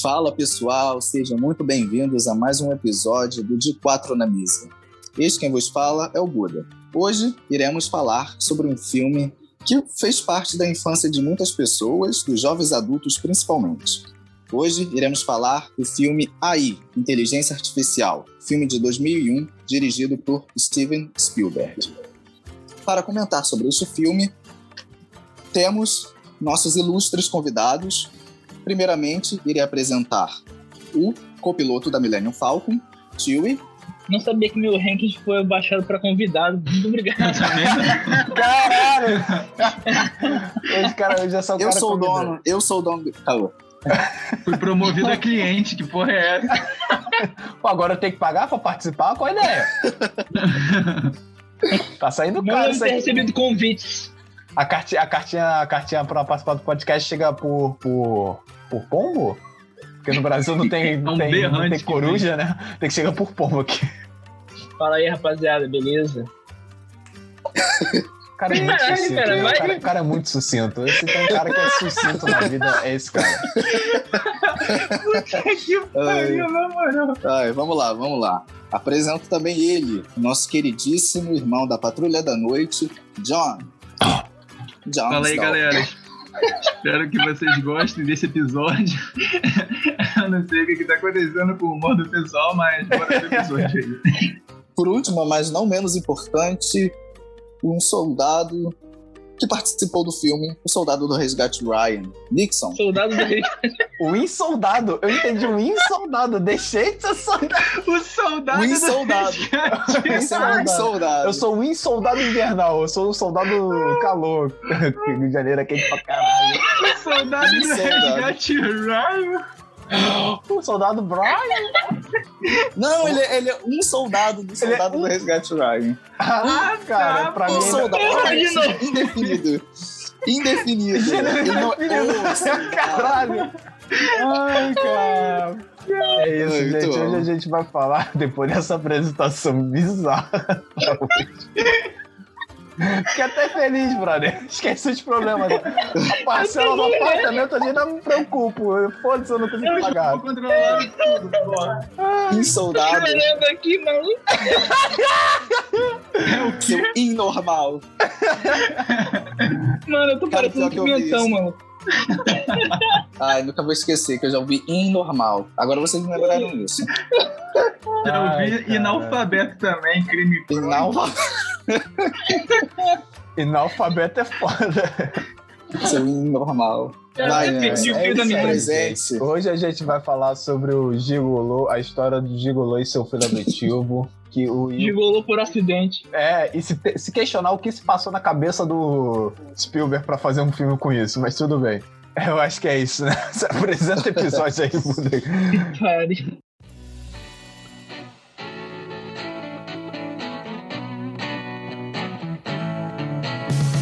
Fala pessoal, sejam muito bem-vindos a mais um episódio do De Quatro na Mesa. Este quem vos fala é o Buda. Hoje iremos falar sobre um filme que fez parte da infância de muitas pessoas, dos jovens adultos principalmente. Hoje iremos falar do filme AI, Inteligência Artificial, filme de 2001, dirigido por Steven Spielberg. Para comentar sobre este filme, temos nossos ilustres convidados. Primeiramente, irei apresentar o copiloto da Millennium Falcon, Chewie. Não sabia que meu ranking foi baixado para convidado. Muito obrigado. Caralho! Hoje, cara, hoje é só o Eu sou o convidado. dono, eu sou o dono do Caô. Fui promovido a cliente, que porra é essa? Pô, agora eu tenho que pagar pra participar? Qual a ideia? tá saindo Não caro ter aqui. recebido convites. A cartinha, a cartinha, a cartinha pra participar do podcast chega por, por, por pombo? Porque no Brasil não tem, não um tem, não tem coruja, né? Tem que chegar por pombo aqui. Fala aí, rapaziada, beleza? O cara é muito Caralho, sucinto. cara, vai- o, cara, o cara é muito sucinto. Esse tem um cara que é sucinto na vida, é esse cara. que pariu, na moral. Ai, vamos lá, vamos lá. Apresento também ele, nosso queridíssimo irmão da Patrulha da Noite, John. John Fala aí, galera. Espero que vocês gostem desse episódio. Eu não sei o que, que tá acontecendo com o humor do pessoal, mas bora pro episódio aí. Por último, mas não menos importante, um soldado que participou do filme, o soldado do resgate Ryan, Nixon. Soldado do rei. O insoldado. Eu entendi o insoldado. Deixei de ser soldado. O soldado O do insoldado. resgate. Esse é um soldado. Eu sou o insoldado invernal. Eu sou o soldado calor. Rio de Janeiro é quente pra caralho. O soldado do resgate Ryan. O soldado Brian. Não, ele, é- ele é um soldado do Ele é soldado um- do resgate Ryan. Ah, cara, tá, pra pô, mim. Um soldado novo. indefinido. Indefinido. Ele não- Ô, soldado. Caralho. Ai, cara. É isso, gente. bom. Hoje a gente vai falar, depois dessa apresentação bizarra. Fiquei até feliz, brother. Esquece os problemas. A parcela do apartamento ali não me preocupo. Foda-se, eu não consigo pagar. Vou controlar tudo, porra. Um soldado, Chorando aqui, maluco. seu inormal. Mano, eu tô parecendo eu pimentão, mano. Ai, nunca vou esquecer que eu já ouvi inormal. Agora vocês me lembraram disso. Eu Ai, vi cara. inalfabeto também, crime Inormal. Analfabeto é foda. Vai, né? É isso minha aí, música. gente. Hoje a gente vai falar sobre o Gigolô, a história do Gigolô e seu filho adotivo. Que o Gigolou por acidente. É, e se, te- se questionar o que se passou na cabeça do Spielberg pra fazer um filme com isso, mas tudo bem. Eu acho que é isso, né? Se apresenta episódio aí. Pare.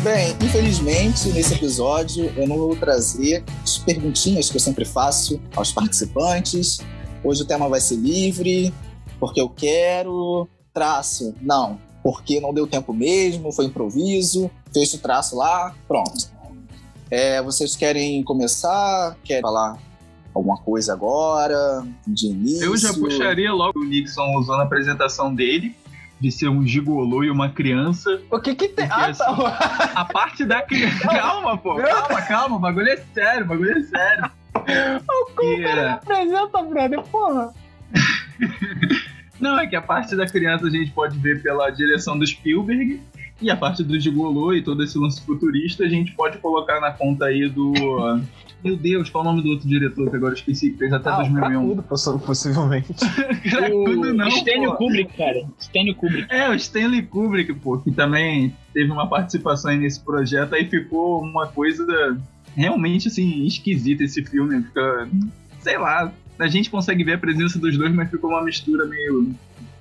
Bem, infelizmente, nesse episódio eu não vou trazer as perguntinhas que eu sempre faço aos participantes. Hoje o tema vai ser livre, porque eu quero. Traço, não, porque não deu tempo mesmo, foi improviso, fez o traço lá, pronto. É, vocês querem começar? Querem falar alguma coisa agora? De início? Eu já puxaria logo o Nixon usou na apresentação dele, de ser um gigolô e uma criança. O que que tem? Porque, Ah, tá. A parte da criança. Calma, pô. Calma, calma. O bagulho é sério, o bagulho é sério. E, é, Apresenta, brother, porra. Não, é que a parte da criança a gente pode ver pela direção do Spielberg. E a parte do gigolô e todo esse lance futurista a gente pode colocar na conta aí do. Meu Deus, qual é o nome do outro diretor que agora eu esqueci, que fez até Ah, o 2001? cracudo, possi- possivelmente. Cracudo não, pô. Kubrick, cara. Stênio Kubrick. É, o Stanley Kubrick, pô, que também teve uma participação aí nesse projeto, aí ficou uma coisa realmente, assim, esquisita esse filme. Fica, sei lá, a gente consegue ver a presença dos dois, mas ficou uma mistura meio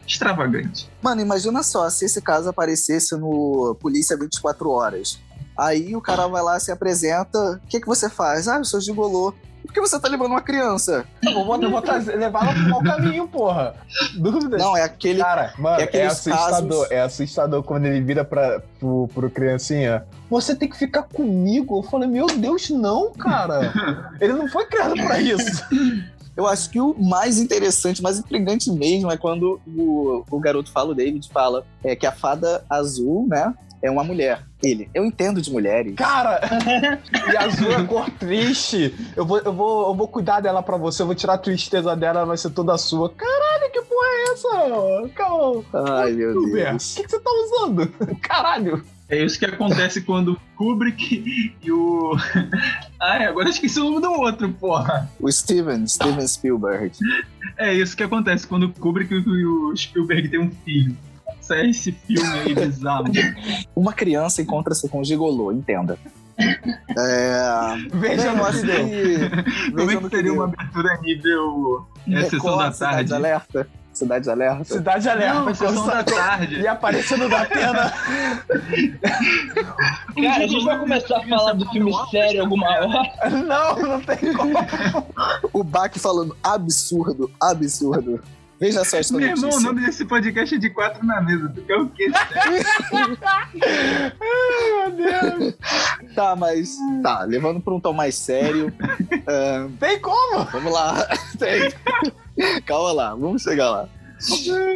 extravagante. Mano, imagina só, se esse caso aparecesse no Polícia 24 Horas. Aí o cara vai lá, se apresenta, o que, que você faz? Ah, eu sou gigolô. Por que você tá lembrando uma criança? Eu vou, eu vou trazer- levar ela pro mau caminho, porra. Dúvida. Não, é aquele. Cara, mano, é é, assustador. casos- É assustador quando ele vira pra, pro, pro criancinha. Você tem que ficar comigo. Eu falei, meu Deus, não, cara. ele não foi criado pra isso. Eu acho que o mais interessante, mais intrigante mesmo, é quando o, o garoto fala, o David fala, é que a fada azul, né, é uma mulher. Ele, eu entendo de mulheres. Cara, e azul é cor triste. Eu vou, eu, vou, eu vou cuidar dela pra você, eu vou tirar a tristeza dela, vai ser toda sua. Caralho, que porra é essa? Calma. Ai, meu Deus. O que, que você tá usando? Caralho. É isso que acontece quando Kubrick e o. Ai, agora esqueci o nome do outro, porra. O Steven, Steven Spielberg. É isso que acontece quando o Kubrick e o Spielberg têm um filho. Isso é esse filme aí bizarro. Uma criança encontra-se com um gigolô, entenda. É... Veja no que... Como é que seria uma abertura nível é, Sessão da Cidade Tarde? Alerta. Cidade Alerta. Cidade Alerta. Não, Sessão da Tarde. E aparecendo da tela. Cara, a gente vai começar a falar do filme sério alguma hora. Não, não tem como. O Bach falando absurdo, absurdo. Veja só essa Meu irmão, o notícia. nome desse podcast é de quatro na mesa. Tu quer o quê? Ai, meu Deus. Tá, mas. Tá, levando pra um tom mais sério. ahn, Tem como? vamos lá. Tem. Calma lá, vamos chegar lá.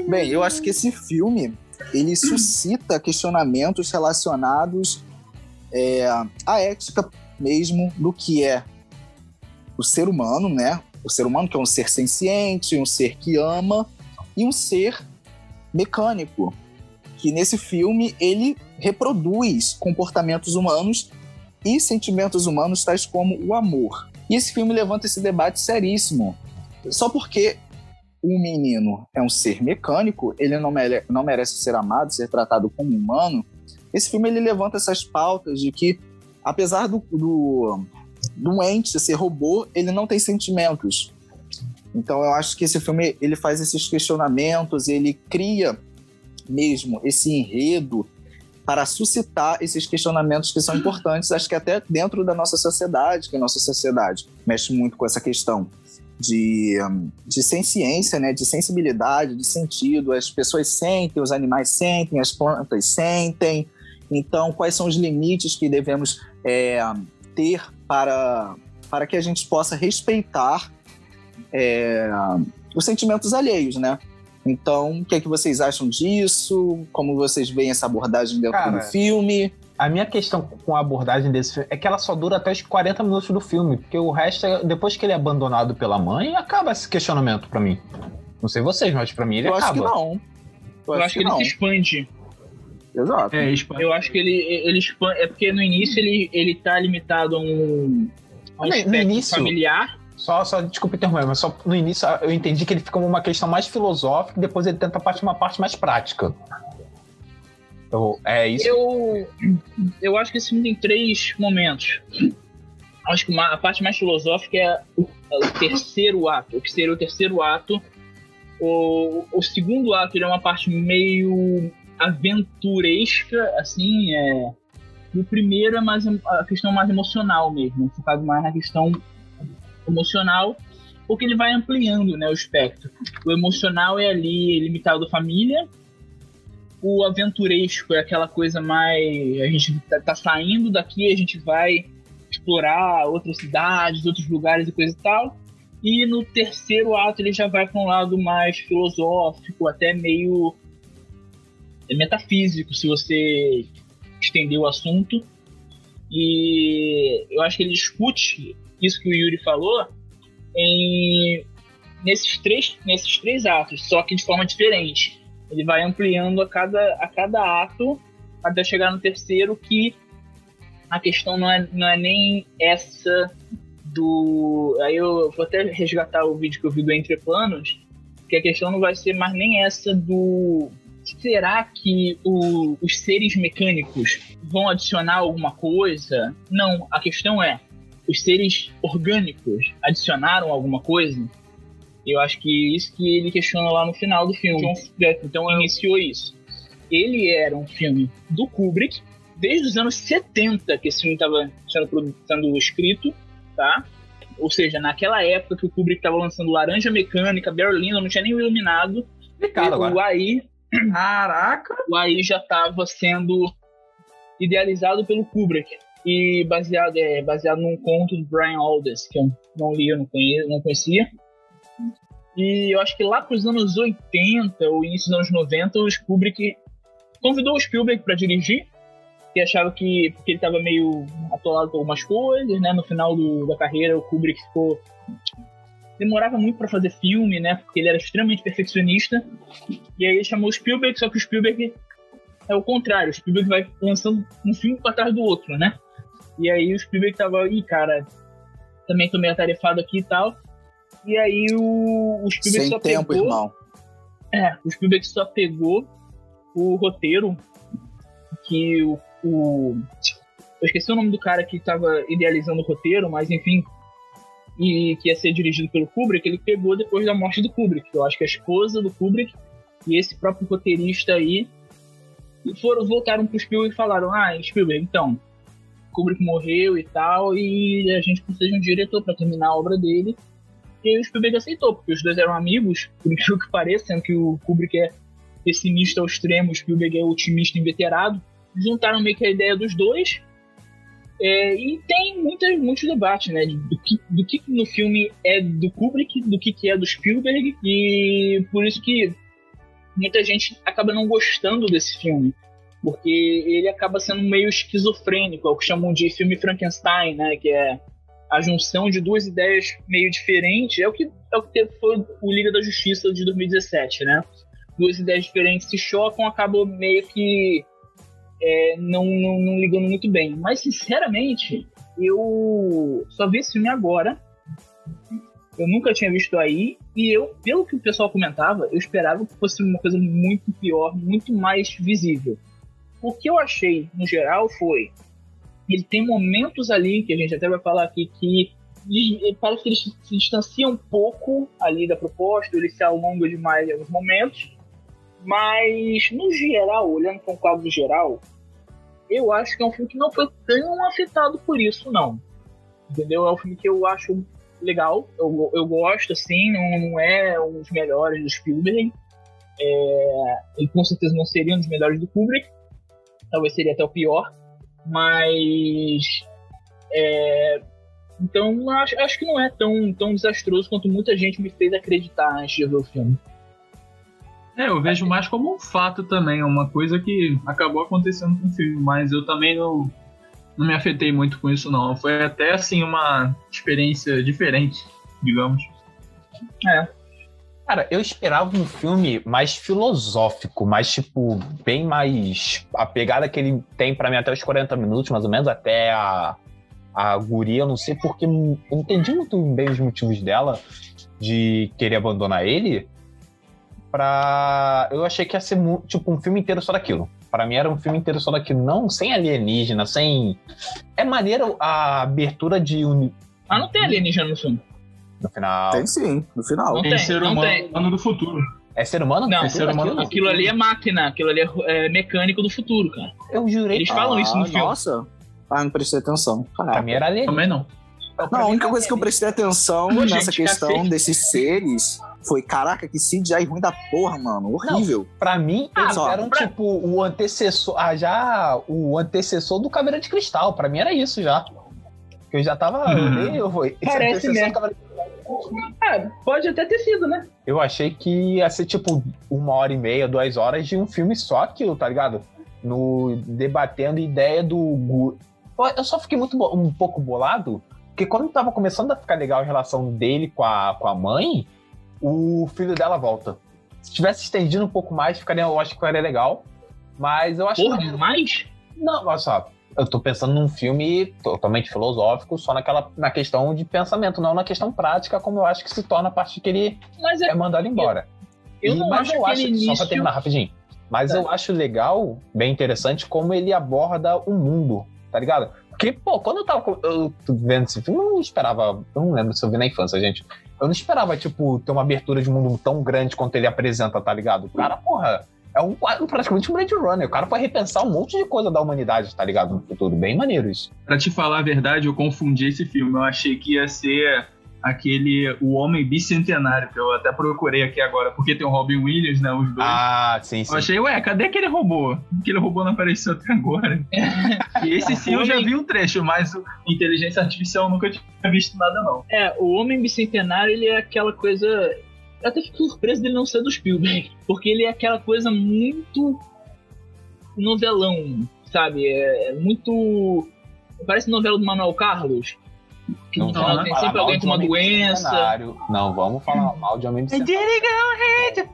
Bem, eu acho que esse filme ele suscita questionamentos relacionados é, à ética mesmo do que é o ser humano, né? O ser humano que é um ser senciente, um ser que ama e um ser mecânico, que nesse filme ele reproduz comportamentos humanos e sentimentos humanos tais como o amor. E esse filme levanta esse debate seríssimo. Só porque o menino é um ser mecânico, ele não, mere- não merece ser amado, ser tratado como humano. Esse filme ele levanta essas pautas de que, apesar do, do, do ente ser robô, ele não tem sentimentos. Então eu acho que esse filme ele faz esses questionamentos, ele cria mesmo esse enredo para suscitar esses questionamentos que são importantes, acho que até dentro da nossa sociedade, que a nossa sociedade mexe muito com essa questão de, de senciência, né, de sensibilidade, de sentido. As pessoas sentem, os animais sentem, as plantas sentem. Então, quais são os limites que devemos é, ter para, para que a gente possa respeitar é, os sentimentos alheios, né? Então, o que, é que vocês acham disso? Como vocês veem essa abordagem dentro Cara, do filme? A minha questão com a abordagem desse filme é que ela só dura até os 40 minutos do filme, porque o resto, é- depois que ele é abandonado pela mãe, acaba esse questionamento pra mim. Não sei vocês, mas pra mim ele Eu acaba. acho que não. Eu acho que ele não. se expande. Exato. É. Eu acho que ele, ele expande. É porque no início ele, ele tá limitado a um, a um No- início- familiar. Só, só desculpa interromper, mas só no início eu entendi que ele fica como uma questão mais filosófica e depois ele tenta partir uma parte mais prática. Eu- é isso. Eu, eu acho que esse filme tem três momentos. Acho que uma- a parte mais filosófica é o, é o terceiro ato. O que seria o terceiro ato. O, o segundo ato ele é uma parte meio aventuresca, assim. É, o primeiro é mais a questão mais emocional mesmo, focado mais na questão emocional, porque ele vai ampliando né, o espectro. O emocional é ali limitado à família, o aventuresco é aquela coisa mais. A gente tá, tá saindo daqui, a gente vai explorar outras cidades, outros lugares e coisa e tal. E no terceiro ato ele já vai para um lado mais filosófico, até meio metafísico, se você estender o assunto. E eu acho que ele discute isso que o Yuri falou em nesses três, nesses três atos, só que de forma diferente. Ele vai ampliando a cada, a cada ato até chegar no terceiro, que a questão não é, não é nem essa do. Aí eu vou até resgatar o vídeo que eu vi do Entre Planos, que a questão não vai ser mais nem essa do. Será que o- os seres mecânicos vão adicionar alguma coisa? Não, a questão é: os seres orgânicos adicionaram alguma coisa? Eu acho que isso que ele questiona lá no final do filme. Então iniciou isso. Ele era um filme do Kubrick, desde os anos 70 que esse filme estava sendo, sendo escrito, tá? Ou seja, naquela época que o Kubrick estava lançando Laranja Mecânica, Berlina, não tinha nem Iluminado. Explicado o agora. AI, Caraca! o AI já estava sendo idealizado pelo Kubrick e baseado, é, baseado num conto do Brian Aldiss, que eu não li, eu não, não conhecia. E eu acho que lá pros anos 80, ou início dos anos 90, o Kubrick convidou o Spielberg para dirigir, que achava que porque ele estava meio atolado com algumas coisas, né? No final do, da carreira, o Kubrick ficou demorava muito para fazer filme, né? Porque ele era extremamente perfeccionista. E aí ele chamou o Spielberg, só que o Spielberg é o contrário. O Spielberg vai lançando um filme para trás do outro, né? E aí o Spielberg tava, ih, cara, também tô meio atarefado aqui e tal. E aí o, o Spielberg Sem só tempo, pegou. irmão. É, o Spielberg só pegou o roteiro que o, o. Eu esqueci o nome do cara que tava idealizando o roteiro, mas enfim. E que ia ser dirigido pelo Kubrick, ele pegou depois da morte do Kubrick. Eu acho que a esposa do Kubrick e esse próprio roteirista aí foram, voltaram pro Spielberg e falaram: Ah, Spielberg, então, Kubrick morreu e tal, e a gente precisa de um diretor para terminar a obra dele. E o Spielberg aceitou, porque os dois eram amigos, por incrível que pareça, sendo que o Kubrick é pessimista ao extremo, o Spielberg é otimista inveterado. Juntaram meio que a ideia dos dois. É, e tem muitas, muitos debates, né? Do que, do que no filme é do Kubrick, do que, que é do Spielberg, e por isso que muita gente acaba não gostando desse filme. Porque ele acaba sendo meio esquizofrênico, é o que chamam de filme Frankenstein, né? Que é a junção de duas ideias meio diferentes. É o que, é o que foi o Liga da Justiça de 2017, né? Duas ideias diferentes se chocam, acabam meio que é, não, não, não ligando muito bem. Mas, sinceramente, eu só vi esse filme agora. Eu nunca tinha visto aí. E eu, pelo que o pessoal comentava, eu esperava que fosse uma coisa muito pior, muito mais visível. O que eu achei, no geral, foi. Ele tem momentos ali, que a gente até vai falar aqui, que parece que ele se distancia um pouco ali da proposta, ele se alonga demais em alguns momentos. Mas, no geral, olhando para um quadro geral, eu acho que é um filme que não foi tão afetado por isso, não. Entendeu? É um filme que eu acho legal, eu, eu gosto, assim, não, não é um dos melhores do Spielberg. É, ele com certeza não seria um dos melhores do Kubrick, talvez seria até o pior, mas. é, então, acho, acho que não é tão, tão desastroso quanto muita gente me fez acreditar antes de ver o filme. É, eu vejo mais como um fato também, uma coisa que acabou acontecendo com o filme, mas eu também não, não me afetei muito com isso não. Foi até assim uma experiência diferente, digamos. É. Cara, eu esperava um filme mais filosófico, mais, tipo, bem mais. A pegada que ele tem pra mim até os 40 minutos, mais ou menos, até a, a guria, eu não sei porque. Eu não entendi muito bem os motivos dela de querer abandonar ele. Pra. Eu achei que ia ser, tipo, um filme inteiro só daquilo. Pra mim era um filme inteiro só daquilo, não sem alienígena, sem. É maneiro a abertura de. uni- Ah, não tem alienígena no filme. No final. Tem sim, no final. Não Tem tem, ser não humano tem. ano do futuro. É ser humano? Não, Futuro ser humano- daquilo? Aquilo ali é máquina, aquilo ali é, é mecânico do futuro, cara. Eu jurei Eles falam isso no Ah, filme. Nossa. Ah, não prestei atenção. Pra Caraca. mim era alienígena. Também não. Não, a única coisa que eu prestei atenção Pô, nessa gente, questão cacete. desses seres foi, caraca, que CGI ruim da porra, mano. Horrível. Pra mim, Ah, eles só, eram pra- tipo o antecessor, ah, já o antecessor do Caveira de Cristal. Pra mim era isso já. Eu já tava. Hum. Eu, eu, Parece mesmo. Ah, pode até ter sido, né? Eu achei que ia ser tipo uma hora e meia, duas horas de um filme só aquilo, tá ligado? No debatendo ideia do. Eu- só fiquei muito um pouco bolado, porque quando tava começando a ficar legal a relação dele com a, com a mãe, o filho dela volta. Se tivesse estendido um pouco mais, ficaria, eu acho que ficaria legal. Mas eu acho Porra, que. mas. Não, olha só. Eu tô pensando num filme totalmente filosófico, só naquela, na questão de pensamento, não na questão prática, como eu acho que se torna a partir que ele Mas é, é mandado embora. eu E- não mas acho eu acho, só início. pra terminar rapidinho. Mas Tá. eu acho legal, bem interessante, como ele aborda o mundo, tá ligado? Porque, pô, quando eu tava eu vendo esse filme, eu não esperava. Eu não lembro se eu vi na infância, gente. Eu não esperava, tipo, ter uma abertura de mundo tão grande quanto ele apresenta, tá ligado? O cara, porra, é um praticamente um Blade Runner. O cara foi repensar um monte de coisa da humanidade, tá ligado? No futuro. Bem maneiro isso. Pra te falar a verdade, eu confundi esse filme. Eu achei que ia ser aquele O Homem Bicentenário, que eu até procurei aqui agora, porque tem o Robin Williams, né? Os dois. Ah, sim, sim. Eu achei, ué, cadê aquele robô? Aquele robô não apareceu até agora. e esse sim eu já vi um trecho, mas o inteligência artificial eu nunca tinha visto nada, não. É, o Homem Bicentenário, ele é aquela coisa. Eu até fico surpreso dele não ser do Spielberg, porque ele é aquela coisa muito novelão, sabe? É muito. Parece novela do Manuel Carlos. Não final tem sempre alguém com uma doença. Não, vamos falar mal de Homem Bicentenário.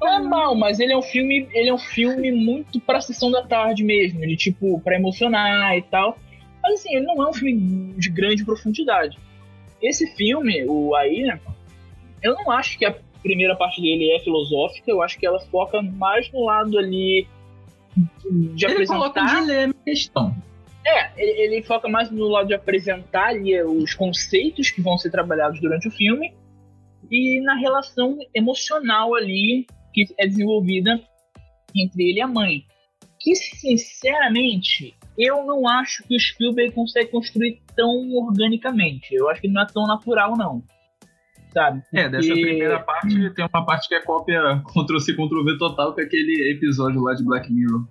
Não é mal, mas ele é um filme, ele é um filme muito pra sessão da tarde mesmo, de tipo, pra emocionar e tal. Mas assim, ele não é um filme de grande profundidade. Esse filme, o Aí, eu não acho que a primeira parte dele é filosófica, eu acho que ela foca mais no lado ali de Ele coloca um apresentar. dilema em questão. É, ele, ele foca mais no lado de apresentar ali os conceitos que vão ser trabalhados durante o filme e na relação emocional ali que é desenvolvida entre ele e a mãe. Que, sinceramente, eu não acho que o Spielberg consegue construir tão organicamente. Eu acho que não é tão natural, não. Sabe? É, dessa Porque- primeira parte, tem uma parte que é cópia Ctrl-C, Ctrl-V total, que é aquele episódio lá de Black Mirror.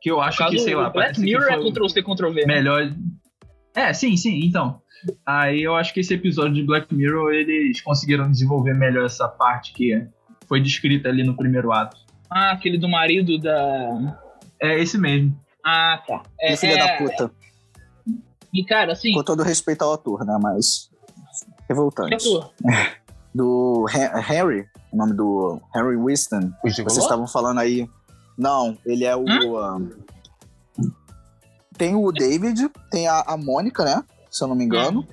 Que eu acho que, sei lá, Black Mirror é Ctrl-C, Ctrl-V. né? melhor... É, sim, sim, então. Aí eu acho que esse episódio de Black Mirror, eles conseguiram desenvolver melhor essa parte que foi descrita ali no primeiro ato. Ah, aquele do marido da. É esse mesmo. Ah, tá. É, filha é- da puta. E, cara, assim. Com todo respeito ao ator, né? Mas. que Revoltante. ator? Do Henry, o nome do Henry Winston. Vocês estavam falando aí. Não, ele é o. ah, Tem o David, tem a, a Mônica, né? Se eu não me engano.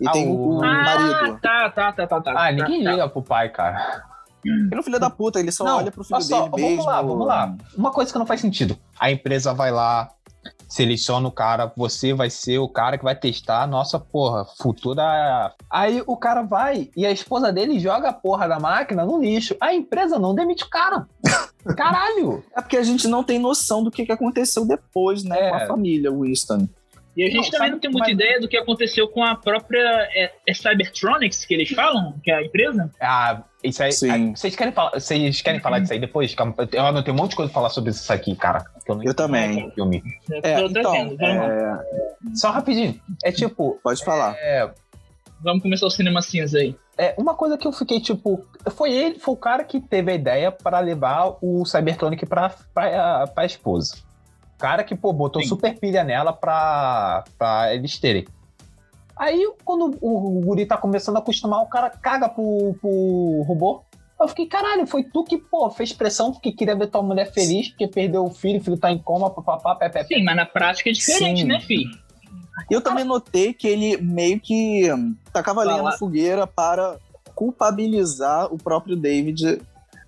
E Ah, tem o, o- Ah, marido. tá, tá, tá, tá, tá. Ah, ninguém tá, liga pro pai, cara. Ele é um filho da puta, ele só Não, olha pro filho só, dele vamos mesmo. lá, vamos lá. Uma coisa que não faz sentido. A empresa vai lá, seleciona o cara, você vai ser o cara que vai testar a nossa, porra, futura. Aí o cara vai e a esposa dele joga a porra da máquina no lixo. A empresa não demite o cara. Caralho! É porque a gente não tem noção do que, que aconteceu depois, né? É. Com a família Winston. E a gente Não, também não tem muita mas- ideia do que aconteceu com a própria é, é Cybertronics, que eles falam, que é a empresa. Ah, isso aí. Sim. ah, Vocês querem falar, vocês querem falar disso aí depois? Eu anotei um monte de coisa pra falar sobre isso aqui, cara. que não Eu também. filme. Eu É, então, é, Só rapidinho. É tipo, pode falar. é, Vamos começar o cinema cinza aí. É, uma coisa que eu fiquei, tipo, foi ele, foi o cara que teve a ideia para levar o Cybertronic pra, pra, pra esposa. O cara que, pô, botou Sim. super pilha nela pra, pra eles terem. Aí, quando o, o guri tá começando a acostumar, o cara caga pro, pro robô. Eu fiquei, caralho, foi tu que, pô, fez pressão porque queria ver tua mulher feliz, porque perdeu o filho, o filho tá em coma, papapá, pé, pé, pé. Sim, mas na prática é diferente, Sim. né, fi? Eu também notei que ele meio que hum, tacava lenha Fala. na fogueira para culpabilizar o próprio David,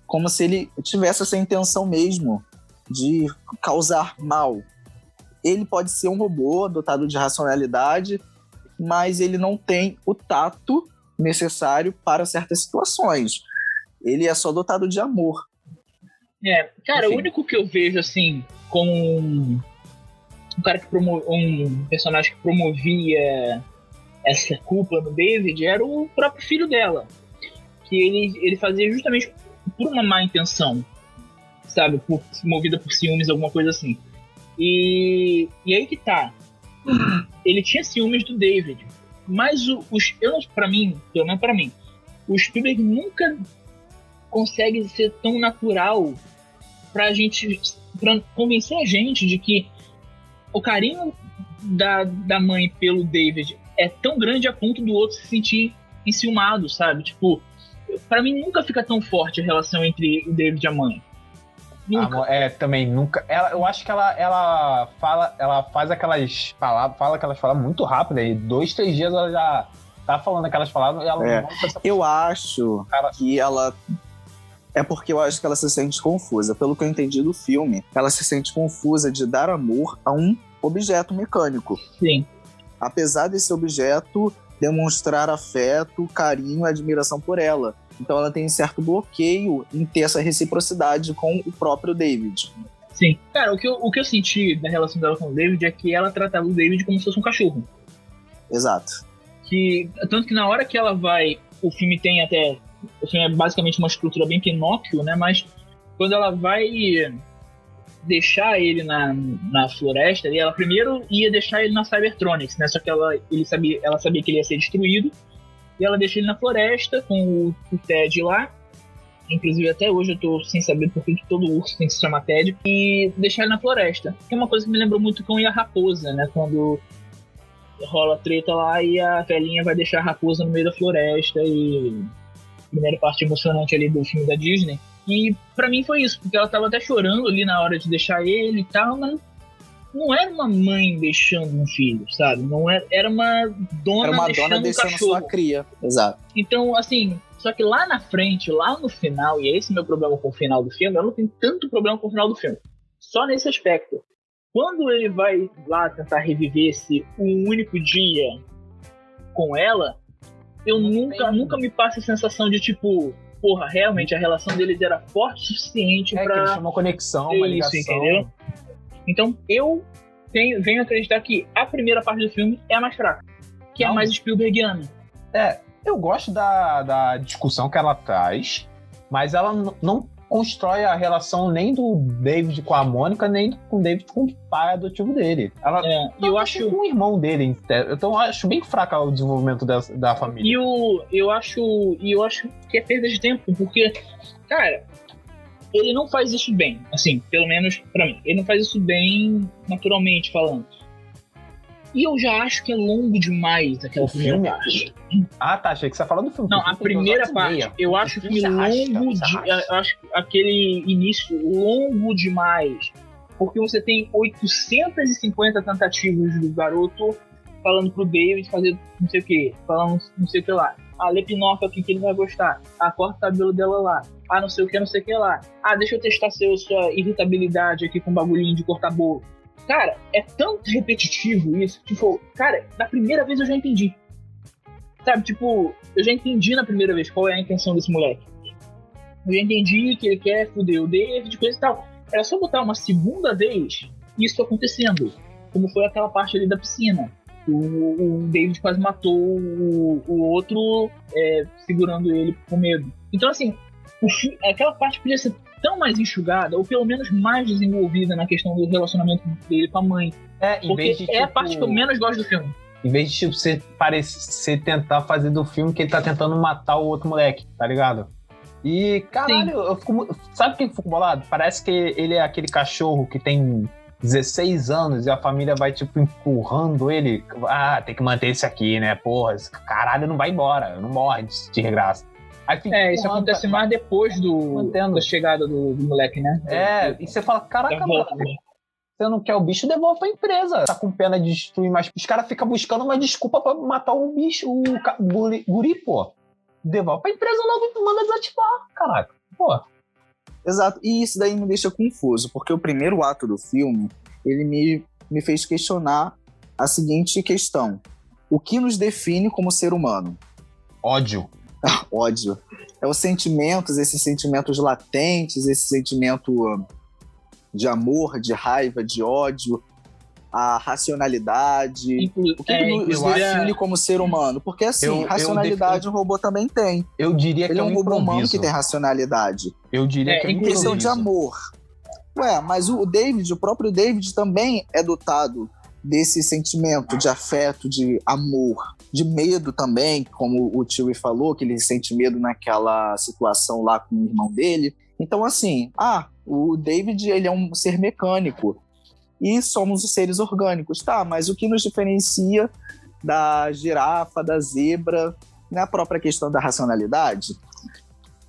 como se ele tivesse essa intenção mesmo de causar mal. Ele pode ser um robô dotado de racionalidade, mas ele não tem o tato necessário para certas situações. Ele é só dotado de amor. É, cara, Enfim. o único que eu vejo, assim, como um, cara que promo um personagem que promovia essa culpa no David era o próprio filho dela. Que ele, ele fazia justamente por uma má intenção, sabe? Por, movida por ciúmes, alguma coisa assim. E, e aí que tá. Ele tinha ciúmes do David. Mas o, os, eu, pra mim, pelo menos pra mim, o Spielberg nunca consegue ser tão natural pra gente pra convencer a gente de que o carinho da, da mãe pelo David é tão grande a ponto do outro se sentir enciumado, sabe? Tipo, pra mim nunca fica tão forte a relação entre o David e a mãe. Nunca. É, também nunca. Ela, eu acho que ela, ela fala, ela faz aquelas palavras, fala aquelas palavras muito rápido, aí dois, três dias ela já tá falando aquelas palavras e ela É. não essa Eu acho cara. que ela. É porque eu acho que ela se sente confusa. Pelo que eu entendi do filme, ela se sente confusa de dar amor a um objeto mecânico. Sim. Apesar desse objeto demonstrar afeto, carinho e admiração por ela. Então ela tem certo bloqueio em ter essa reciprocidade com o próprio David. Sim. Cara, o que, eu, o que eu senti da relação dela com o David é que ela tratava o David como se fosse um cachorro. Exato. Que, tanto que na hora que ela vai. O filme tem até. Filme é basicamente uma estrutura bem Pinóquio, né? Mas quando ela vai deixar ele na, na floresta, e ela primeiro ia deixar ele na Cybertronics, né? Só que ela, ele sabia, ela sabia que ele ia ser destruído. E ela deixa ele na floresta com o, o Ted lá. Inclusive, até hoje eu tô sem saber por que todo urso tem que se chamar Ted. E deixar ele na floresta. Que é uma coisa que me lembrou muito com a raposa, né? Quando rola treta lá e a velhinha vai deixar a raposa no meio da floresta. E. Primeira parte emocionante ali do filme da Disney. E para mim foi isso, porque ela tava até chorando ali na hora de deixar ele e tal, mas não era uma mãe deixando um filho, sabe? Não era, era uma dona Era uma deixando dona um deixando cachorro. sua cria. Exato. Então, assim, só que lá na frente, lá no final, e é esse meu problema com o final do filme, eu não tenho tanto problema com o final do filme. Só nesse aspecto. Quando ele vai lá tentar reviver esse um único dia com ela, eu nunca, nunca me passa a sensação de tipo, porra, realmente a relação deles era forte o suficiente É eles chamam conexão, uma isso, ligação. entendeu? Então eu tenho, venho acreditar que a primeira parte do filme é a mais fraca, que é a Não. mais Spielbergiana. Eu gosto da, da discussão que ela traz, mas ela não constrói a relação nem do David com a Mônica, nem com o David com o pai adotivo dele. Ela É, e eu acho com o irmão dele. Então eu acho bem fraca o desenvolvimento da, da família. E o, eu acho, e eu acho que é perda de tempo, porque, cara, ele não faz isso bem, assim, pelo menos pra mim. Ele não faz isso bem naturalmente falando. E eu já acho que é longo demais aquela O primeira filme? parte. Ah, tá. Achei que você tá falando do filme. Não, O filme a primeira parte, meia. eu acho o filme longo de, eu acho aquele início longo demais, porque você tem 850 tentativas do garoto falando pro David fazer não sei o que, falando não sei o que lá. Ah, lê Pinóquio aqui que ele vai gostar. Ah, corta o cabelo dela lá. Ah, não sei o que, não sei o que lá. Ah, deixa eu testar seu, sua irritabilidade aqui com bagulhinho de cortar bolo. Cara, é tão repetitivo isso. Tipo, cara, na primeira vez eu já entendi. Sabe, tipo, eu já entendi na primeira vez qual é a intenção desse moleque. Eu já entendi que ele quer foder o David, coisa e tal. Era só botar uma segunda vez isso acontecendo. Como foi aquela parte ali da piscina. O, o David quase matou o, o outro é, segurando ele com medo. Então, assim, o aquela parte podia ser tão mais enxugada, ou pelo menos mais desenvolvida na questão do relacionamento dele com a mãe. É, em Porque vez de, é a tipo, parte que eu menos gosto do filme. Em vez de tipo, você, parecer, tentar fazer do filme que ele tá tentando matar o outro moleque, tá ligado? E, caralho, eu fico. Sabe o que eu fico bolado? Parece que ele é aquele cachorro que tem 16 anos e a família vai, tipo, empurrando ele. Ah, tem que manter esse aqui, né? Porra, esse caralho não vai embora, não morre de de regraça. Aí fica É, isso acontece mais depois do, da chegada do, do moleque, né? É, e você fala, caraca, mano, né? você não quer o bicho, devolve pra empresa. Tá com pena de destruir, mas os caras ficam buscando uma desculpa pra matar o bicho, o guri, guri, pô. Devolve pra empresa logo e manda desativar, caraca. Pô, Exato. E isso daí me deixa confuso, porque o primeiro ato do filme, ele me, me fez questionar a seguinte questão. O que nos define como ser humano? ódio. Ódio. É os sentimentos, esses sentimentos latentes, esse sentimento ah, de amor, de raiva, de ódio, a racionalidade. Inclu- O que, é, que nos define como ser humano? Porque assim, Eu- eu racionalidade um robô também tem. Eu diria que Ele é é um robô humano que tem racionalidade. Eu diria É, que é um questão de amor. Ué, mas o David, o próprio David também é dotado desse sentimento de afeto, de amor, de medo também, como o Chewie falou, que ele sente medo naquela situação lá com o irmão dele. Então, assim, ah, o David ele é um ser mecânico e somos os seres orgânicos, tá? Mas o que nos diferencia da girafa, da zebra, na própria questão da racionalidade?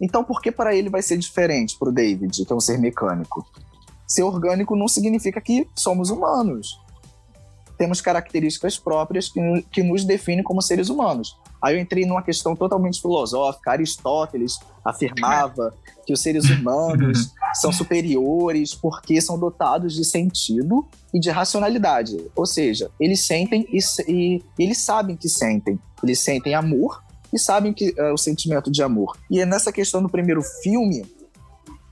Então, por que para ele vai ser diferente para o David, que é um ser mecânico? Ser orgânico não significa que somos humanos. Temos características próprias que, que nos definem como seres humanos. Aí eu entrei numa questão totalmente filosófica. Aristóteles afirmava que os seres humanos são superiores porque são dotados de sentido e de racionalidade. Ou seja, eles sentem e, e eles sabem que sentem. Eles sentem amor e sabem que é o sentimento de amor. E é nessa questão do primeiro filme,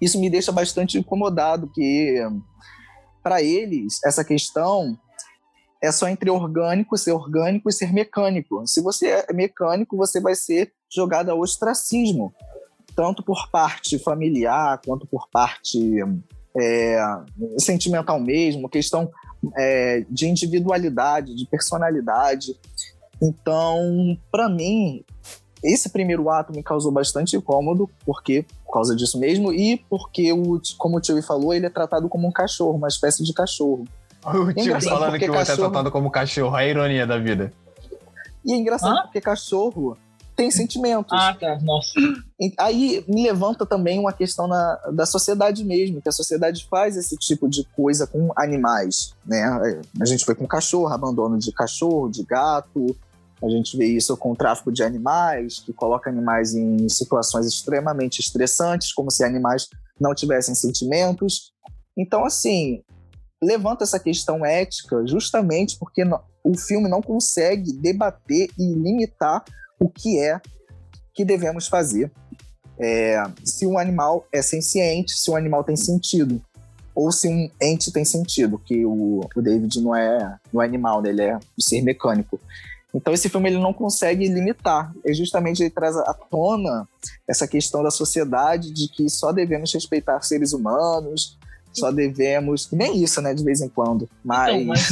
isso me deixa bastante incomodado, que para eles essa questão é só entre orgânico, ser orgânico e ser mecânico. Se você é mecânico, você vai ser jogado ao ostracismo, tanto por parte familiar quanto por parte é, sentimental mesmo, questão é, de individualidade, de personalidade. Então, para mim, esse primeiro ato me causou bastante incômodo, porque por causa disso mesmo, e porque, o, como o Tio falou, ele é tratado como um cachorro, uma espécie de cachorro. O tio falando que você é tratado como cachorro, a ironia da vida. E é engraçado Hã? porque cachorro tem sentimentos. Ah, tá. Nossa. Aí me levanta também uma questão na, da sociedade mesmo, que a sociedade faz esse tipo de coisa com animais, né? A gente vê com cachorro, abandono de cachorro, de gato, a gente vê isso com o tráfico de animais, que coloca animais em situações extremamente estressantes, como se animais não tivessem sentimentos. Então, assim, levanta essa questão ética justamente porque o filme não consegue debater e limitar o que é que devemos fazer. É, se um animal é senciente, se um animal tem sentido, ou se um ente tem sentido, que o, o David não é, não é animal, né? ele é um ser mecânico. Então esse filme ele não consegue limitar, é justamente ele traz à tona essa questão da sociedade de que só devemos respeitar seres humanos, só devemos. Nem isso, né, de vez em quando. Mas. Então, mas...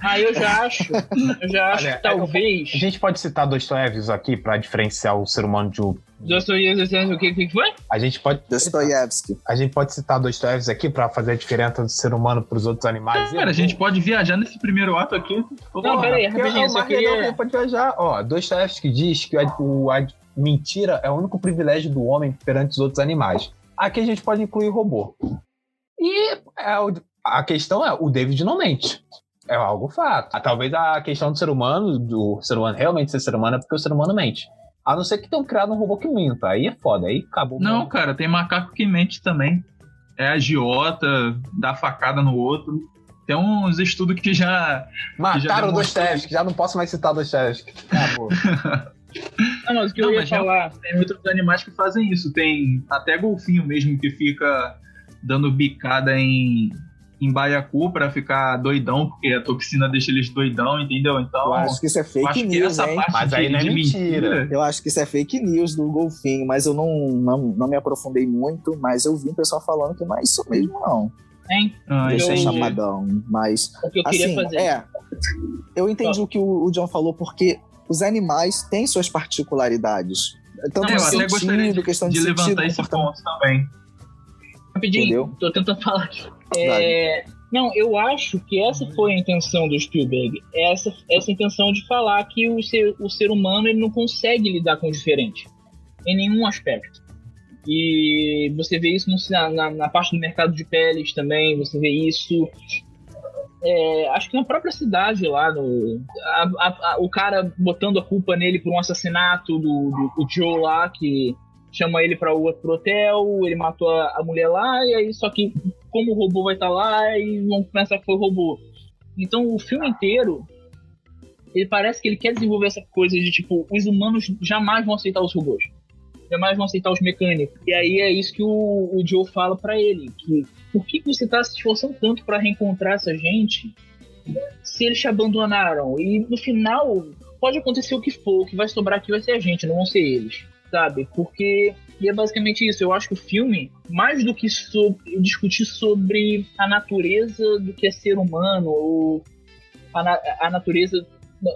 aí eu já acho. Eu já acho Olha, que talvez. A gente pode citar Dostoiévski aqui para diferenciar o ser humano de um. Dostoiévski, o que, que foi? A gente pode. Dostoiévski. A gente pode citar Dostoiévski aqui para fazer a diferença do ser humano para os outros animais. Cara, a gente pode viajar nesse primeiro ato aqui. Não, peraí, rapidinho. Só queria... pode viajar. Ó, Dostoiévski diz que a, o, a mentira é o único privilégio do homem perante os outros animais. Aqui a gente pode incluir robô. E é, a questão é, o David não mente. É algo fato. Ah, talvez a questão do ser humano, do ser humano realmente ser ser humano, é porque o ser humano mente. A não ser que tenham criado um robô que minta. Aí é foda, aí acabou. Não, mesmo. cara, tem macaco que mente também. É agiota, dá facada no outro. Tem uns estudos que já. Mataram dois testes, já não posso mais citar dois testes. Acabou. não, mas o que não, eu ia falar. Tem outros animais que fazem isso. Tem até golfinho mesmo que fica dando bicada em, em baiacu para ficar doidão, porque a toxina deixa eles doidão, entendeu? Então. Eu acho que isso é fake news, hein? Mas aí não é mentira. mentira. Eu acho que isso é fake news do golfinho, mas eu não, não, não me aprofundei muito, mas eu vi o pessoal falando que não é isso mesmo, não. Hein? Ah, Deixa eu... chamadão. Mas. O que eu queria assim, fazer. É. Eu entendi o que o, o John falou, porque os animais têm suas particularidades. Tanto é, eu sentido, até gostaria de, questão de, de levantar esse ponto também. Rapidinho, Entendeu? tô tentando falar. É, não, eu acho que essa foi a intenção do Spielberg. Essa, essa intenção de falar que o ser, o ser humano ele não consegue lidar com o diferente. Em nenhum aspecto. E você vê isso na, na, na parte do mercado de peles também, você vê isso. É, acho que na própria cidade lá, no, a, a, a, o cara botando a culpa nele por um assassinato do, do, do Joe lá, que chama ele para o outro hotel, ele matou a, a, mulher lá, e aí só que como o robô vai estar tá lá, e vão pensar que foi o robô. Então o filme inteiro, ele parece que ele quer desenvolver essa coisa de tipo, os humanos jamais vão aceitar os robôs. Jamais vão aceitar os mecânicos. E aí é isso que o, o Joe fala para ele, que por que, que você está se esforçando tanto para reencontrar essa gente se eles te abandonaram? E no final pode acontecer o que for, o que vai sobrar aqui vai ser a gente, não vão ser eles sabe? Porque e é basicamente isso. Eu acho que o filme, mais do que discutir sobre a natureza do que é ser humano, ou a, na a natureza.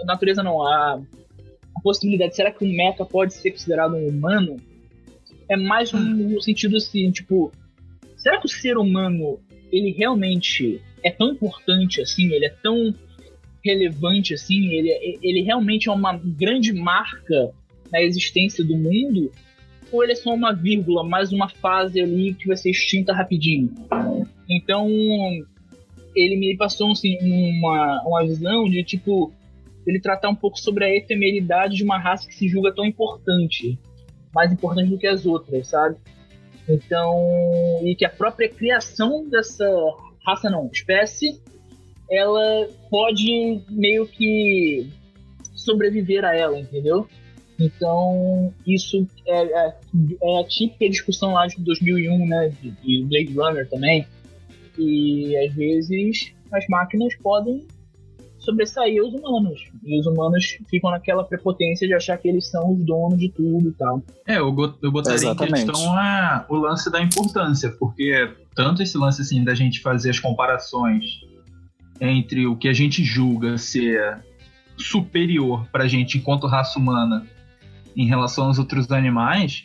Natureza não, a, a, possibilidade. Será que um mecha pode ser considerado um humano? É mais no sentido assim, tipo. Será que o ser humano, ele realmente é tão importante assim? Ele é tão relevante assim? Ele, ele realmente é uma grande marca na existência do mundo, ou ele é só uma vírgula, mais uma fase ali que vai ser extinta rapidinho. Então, ele me passou assim, uma, uma visão de tipo ele tratar um pouco sobre a efemeridade de uma raça que se julga tão importante, mais importante do que as outras, sabe? Então, e que a própria criação dessa raça não, espécie, ela pode meio que sobreviver a ela, entendeu? Então, isso é, é, é, a típica discussão lá de 2001, né, de, de Blade Runner também, e às vezes as máquinas podem sobressair os humanos. E os humanos ficam naquela prepotência de achar que eles são os donos de tudo e tal. É, eu, eu botaria Exatamente. em questão a, o lance da importância, porque tanto esse lance assim da gente fazer as comparações entre o que a gente julga ser superior pra gente enquanto raça humana em relação aos outros animais,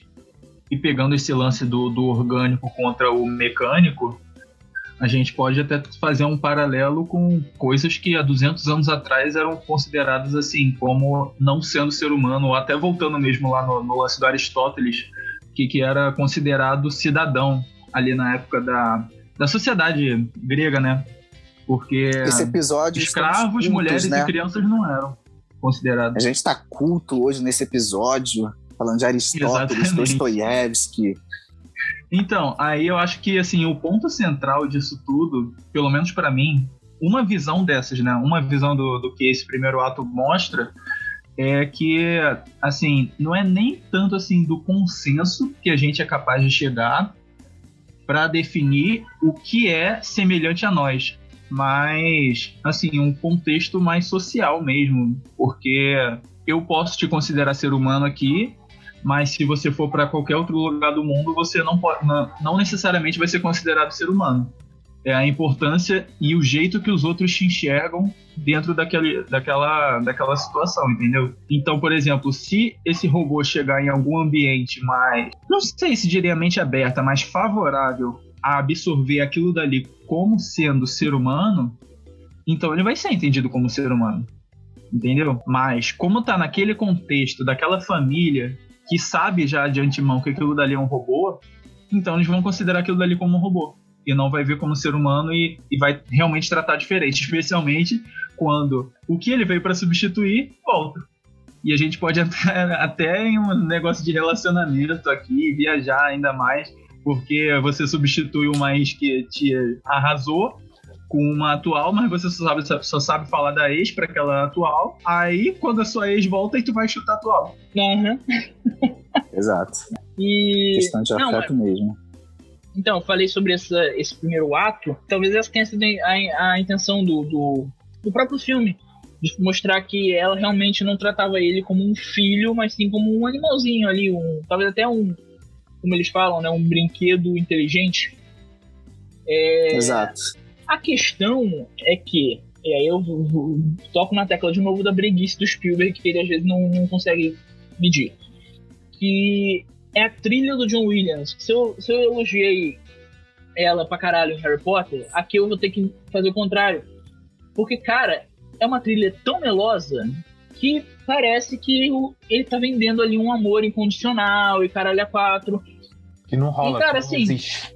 e pegando esse lance do, do orgânico contra o mecânico, a gente pode até fazer um paralelo com coisas que há 200 anos atrás eram consideradas assim, como não sendo ser humano, ou até voltando mesmo lá no, no lance do Aristóteles, que, que era considerado cidadão ali na época da, da sociedade grega, né? Porque Esse episódio escravos, cultos, mulheres né? e crianças não eram A gente está culto hoje nesse episódio, falando de Aristóteles, Dostoiévski, então, aí eu acho que assim, o ponto central disso tudo, pelo menos para mim, uma visão dessas, né? Uma visão do, do que esse primeiro ato mostra é que, assim, não é nem tanto assim do consenso que a gente é capaz de chegar para definir o que é semelhante a nós, mas, assim, um contexto mais social mesmo, porque eu posso te considerar ser humano aqui mas se você for para qualquer outro lugar do mundo, você não, pode, não, necessariamente vai ser considerado ser humano. É a importância e o jeito que os outros te enxergam dentro daquele, daquela, daquela situação, entendeu? Então, por exemplo, se esse robô chegar em algum ambiente mais, não sei se diria mente aberta, mais favorável a absorver aquilo dali como sendo ser humano, então ele vai ser entendido como ser humano. Entendeu? Mas como tá naquele contexto daquela família que sabe já de antemão que aquilo dali é um robô, então eles vão considerar aquilo dali como um robô. E não vai ver como ser humano e, e vai realmente tratar diferente, especialmente quando o que ele veio para substituir volta. E a gente pode entrar até em um negócio de relacionamento aqui, viajar ainda mais, porque você substitui uma ex que te arrasou com uma atual, mas você só sabe, só sabe falar da ex para aquela atual. Aí, quando a sua ex volta, aí tu vai chutar a atual. Uhum. Exato. E... Questão de Não, afeto mas... mesmo. Então, eu falei sobre essa, esse primeiro ato. Talvez essa tenha sido a, a intenção do, do, do próprio filme. De mostrar que ela realmente não tratava ele como um filho, mas sim como um animalzinho ali. Um, talvez até um, como eles falam, né, um brinquedo inteligente. É, Exato. A questão é que, e aí eu toco na tecla de novo da breguice do Spielberg, que ele às vezes não, não consegue medir. Que é a trilha do John Williams. Se eu, se eu elogiei ela pra caralho em Harry Potter, aqui eu vou ter que fazer o contrário. Porque, cara, é uma trilha tão melosa que parece que ele tá vendendo ali um amor incondicional e caralho a quatro. Que não rola, e, cara, assim, não existe.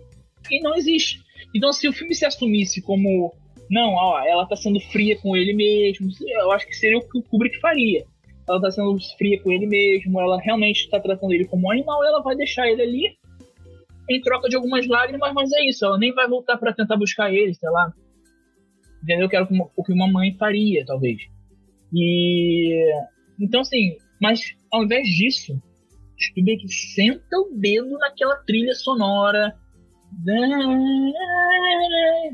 E não existe. Então, se o filme se assumisse como não, ó, ela tá sendo fria com ele mesmo, eu acho que seria o que o Kubrick faria. Ela tá sendo fria com ele mesmo, ela realmente tá tratando ele como um animal, ela vai deixar ele ali em troca de algumas lágrimas, mas é isso, ela nem vai voltar para tentar buscar ele, sei lá. Entendeu? Que era o que uma mãe faria, talvez. E. Então, assim, mas ao invés disso, Spielberg senta o dedo naquela trilha sonora,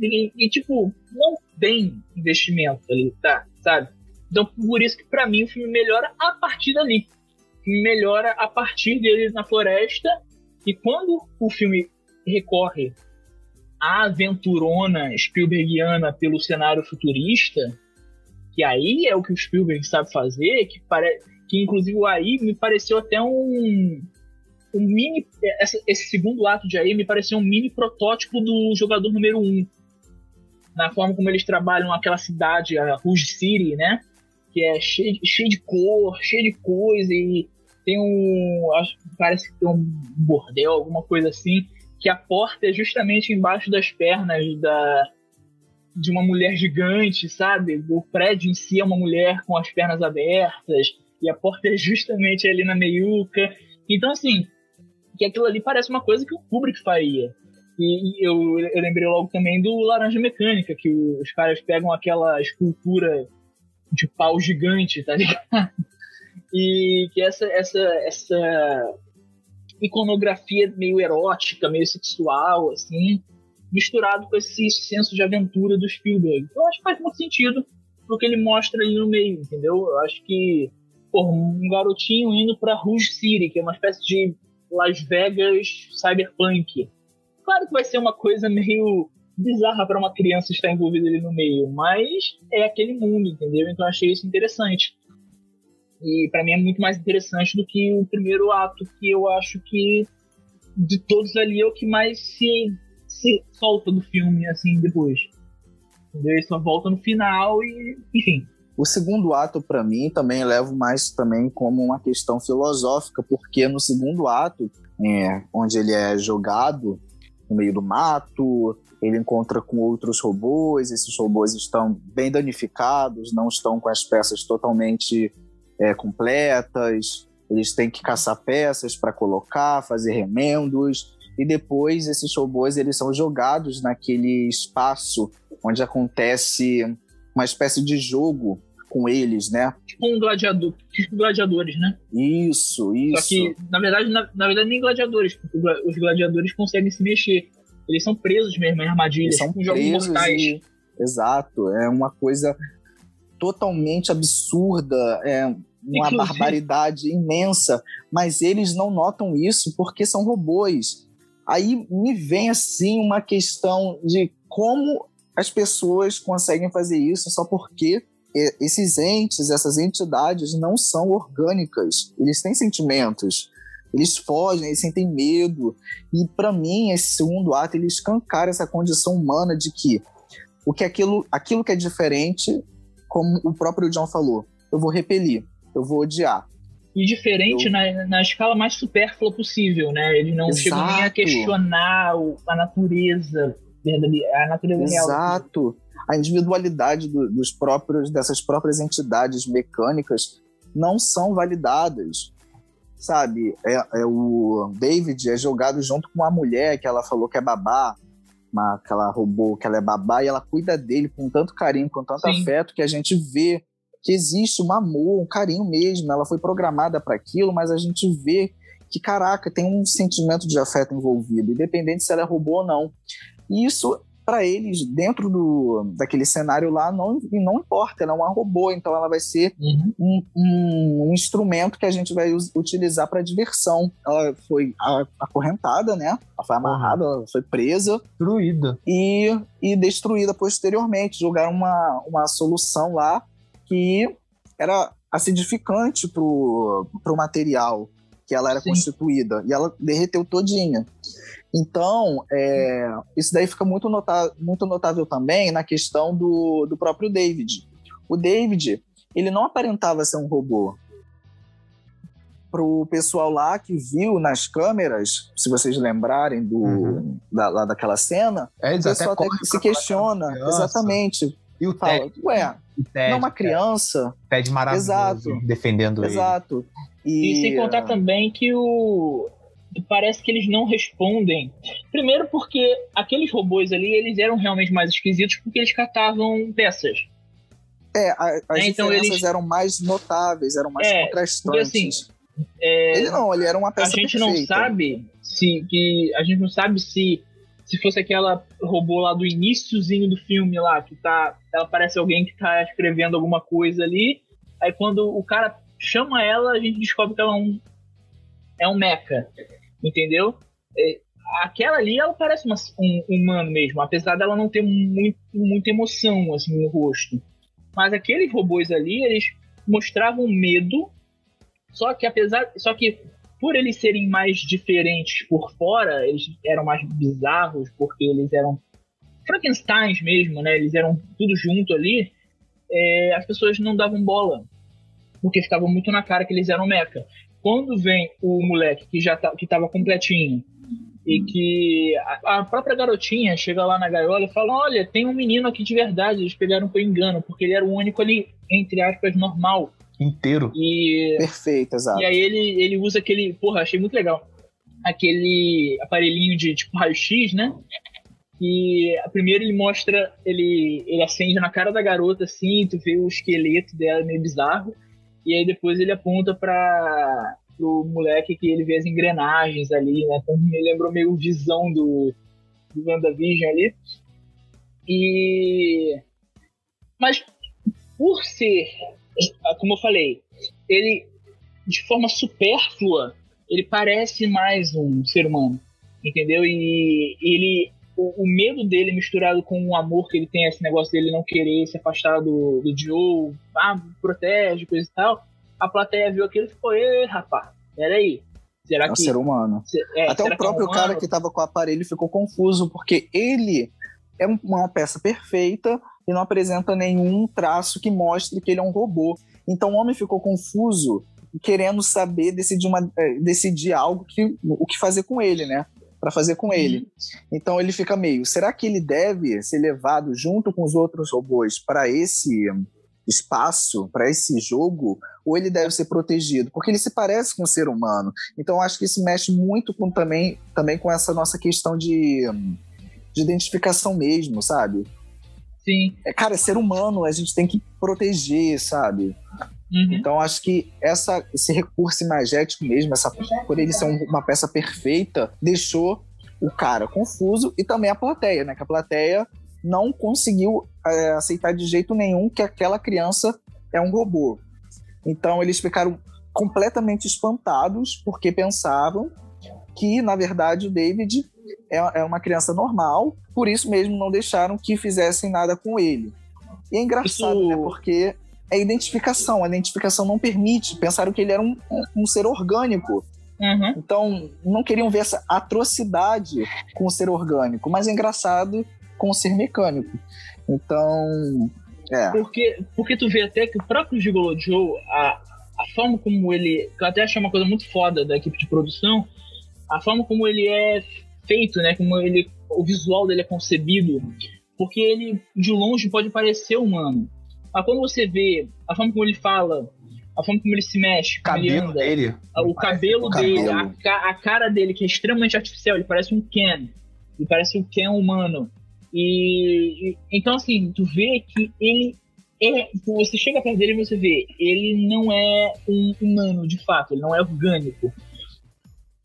e, e, tipo, não tem investimento ali, tá? Sabe? Então, por isso que para mim o filme melhora a partir dali. Melhora a partir deles na floresta. E quando o filme recorre à aventurona Spielbergiana pelo cenário futurista, que aí é o que o Spielberg sabe fazer, que, pare... que inclusive aí me pareceu até um, um mini. Esse, esse, segundo ato de aí me pareceu um mini protótipo do jogador número 1. Um, na forma como eles trabalham aquela cidade, a Rouge City, né? Que é cheio, cheio de cor, cheio de coisa e tem um. Acho, parece que tem um bordel, alguma coisa assim. Que a porta é justamente embaixo das pernas da, de uma mulher gigante, sabe? O prédio em si é uma mulher com as pernas abertas e a porta é justamente ali na meiuca. Então, assim, que aquilo ali parece uma coisa que o Kubrick faria. E, e eu, eu lembrei logo também do Laranja Mecânica, que os caras pegam aquela escultura de pau gigante, tá ligado? E que essa, essa, essa iconografia meio erótica, meio sexual, assim, misturado com esse senso de aventura do Spielberg. Eu acho que faz muito sentido. pro que ele mostra ali no meio, entendeu? Eu acho que, pô, um garotinho indo pra Rouge City, que é uma espécie de Las Vegas cyberpunk. Claro que vai ser uma coisa meio bizarra para uma criança estar envolvida ali no meio, mas é aquele mundo, entendeu? Então achei isso interessante. E para mim é muito mais interessante do que o primeiro ato, que eu acho que de todos ali é o que mais se, se solta do filme, assim, depois. Entendeu? Ele só volta no final e, enfim. O segundo ato, para mim, também levo mais também como uma questão filosófica, porque no segundo ato, é, onde ele é jogado no meio do mato, ele encontra com outros robôs, esses robôs estão bem danificados, não estão com as peças totalmente é, completas, eles têm que caçar peças para colocar, fazer remendos, e depois esses robôs eles são jogados naquele espaço onde acontece uma espécie de jogo com eles, né? Tipo um gladiador, tipo gladiadores, né? Isso, isso. Só que, na verdade, na, na verdade, nem gladiadores, porque os gladiadores conseguem se mexer. Eles são presos mesmo em armadilhas, Eles são tipo jogos mortais. e- Exato, é uma coisa totalmente absurda, é uma Inclusive- barbaridade imensa, mas eles não notam isso porque são robôs. Aí me vem assim uma questão de como as pessoas conseguem fazer isso só porque esses entes, essas entidades não são orgânicas, eles têm sentimentos. Eles fogem, eles sentem medo, e para mim, esse segundo ato, ele escancara essa condição humana de que o que aquilo, aquilo que é diferente, como o próprio John falou, eu vou repelir, eu vou odiar. E diferente Eu- na, na escala mais supérflua possível, né? Eles não chegam nem a Exato. questionar a natureza verdadeira, a natureza real. Exato. A individualidade do- dos próprios dessas próprias entidades mecânicas não são validadas. Sabe, é, é o David é jogado junto com uma mulher que ela falou que é babá, uma, que ela roubou, que ela é babá, e ela cuida dele com tanto carinho, com tanto Sim. afeto, que a gente vê que existe um amor, um carinho mesmo. Ela foi programada para aquilo, mas a gente vê que, caraca, tem um sentimento de afeto envolvido, independente se ela é robô ou não. E isso, para eles, dentro do, daquele cenário lá, não, não importa, ela é uma robô, então ela vai ser Uhum. um, um- um instrumento que a gente vai us- utilizar para diversão. Ela foi acorrentada, né? Ela foi amarrada, ela foi presa Destruída. e, e destruída posteriormente. Jogaram uma, uma solução lá que era acidificante pro, pro material que ela era Sim. constituída. E ela derreteu todinha. Então, é, isso daí fica muito, nota, muito notável também na questão do, do próprio David. O David, ele não aparentava ser um robô. Pro pessoal lá que viu nas câmeras, se vocês lembrarem do, Uhum. da, lá daquela cena, É, o pessoal até, correm se questiona. Exatamente. E o Fala, Ted, ué, o Ted, não é uma criança. Ted maravilhoso, Exato. defendendo ele. Exato. E sem contar também que o. Parece que eles não respondem. Primeiro porque aqueles robôs ali, eles eram realmente mais esquisitos porque eles catavam peças. É, a- as É, então diferenças eles- eram mais notáveis, eram mais É, contrastantes. porque, É, ele não, ele era uma a peça gente não perfeita. sabe se que a gente não sabe se se fosse aquela robô lá do iníciozinho do filme lá que tá ela parece alguém que tá escrevendo alguma coisa ali aí quando o cara chama ela a gente descobre que ela é um é um mecha entendeu É, aquela ali ela parece uma, um humano mesmo apesar dela não ter muito, muita emoção assim no rosto mas aqueles robôs ali eles mostravam medo só que apesar só que por eles serem mais diferentes por fora, eles eram mais bizarros, porque eles eram Frankensteins mesmo, né? Eles eram tudo junto ali. é, as pessoas não davam bola, porque ficava muito na cara que eles eram meca. Quando vem o moleque que já tá, que tava completinho e que a, a própria garotinha chega lá na gaiola e fala: Olha, tem um menino aqui de verdade. Eles pegaram por engano, porque ele era o único ali, entre aspas, normal. Inteiro. E Perfeito, exato. e aí ele, ele usa aquele. Porra, achei muito legal. Aquele aparelhinho de tipo raio-x, né? E primeiro ele mostra, ele, ele acende na cara da garota assim, tu vê o esqueleto dela meio bizarro. E aí depois ele aponta para pro moleque que ele vê as engrenagens ali, né? Então me lembrou meio visão do, do WandaVision ali. E. Mas o ser, como eu falei, ele de forma supérflua, ele parece mais um ser humano, entendeu? E ele o, o, medo dele misturado com o amor que ele tem, esse negócio dele não querer se afastar do, do Joe, ah, protege, coisa e tal, a plateia viu aquilo e ficou, ei, rapaz, peraí. Será é um que. ser humano. É, Até o próprio é um cara que estava com o aparelho ficou confuso, porque ele é uma peça perfeita e não apresenta nenhum traço que mostre que ele é um robô. Então o homem ficou confuso, querendo saber, decidir, uma, é, decidir algo que o que fazer com ele, né? Para fazer com ele. Uhum. Então ele fica meio, será que ele deve ser levado junto com os outros robôs para esse espaço para esse jogo? Ou ele deve ser protegido? Porque ele se parece com um ser humano. Então acho que isso mexe muito com também também com essa nossa questão de, de identificação mesmo sabe? Sim. É, cara é ser humano a gente tem que proteger sabe uhum. então acho que essa esse recurso imagético mesmo essa por ele ser uma peça perfeita deixou o cara confuso e também a plateia né que a plateia não conseguiu é, aceitar de jeito nenhum que aquela criança é um robô. Então eles ficaram completamente espantados porque pensavam que, na verdade, o David é, é uma criança normal, por isso mesmo não deixaram que fizessem nada com ele. E é engraçado, isso... né? Porque é identificação. A identificação não permite. Pensaram que ele era um, um ser orgânico. Uhum. Então, não queriam ver essa atrocidade com o ser orgânico. Mas é engraçado com o ser mecânico. Então, é. Porque, porque tu vê até que o próprio Gigolo Joe, a, a forma como ele. Que eu até achei uma coisa muito foda da equipe de produção, a forma como ele é feito, né? Como ele. O visual dele é concebido. Porque ele, de longe, pode parecer humano. Mas quando você vê a forma como ele fala, a forma como ele se mexe, cabelo ele anda, dele. o cabelo dele, cabelo. A, a, cara dele, que é extremamente artificial, ele parece um Ken. Ele parece um Ken humano. E, e, então assim, tu vê que ele é, você chega perto dele e você vê, ele não é um humano de fato, ele não é orgânico.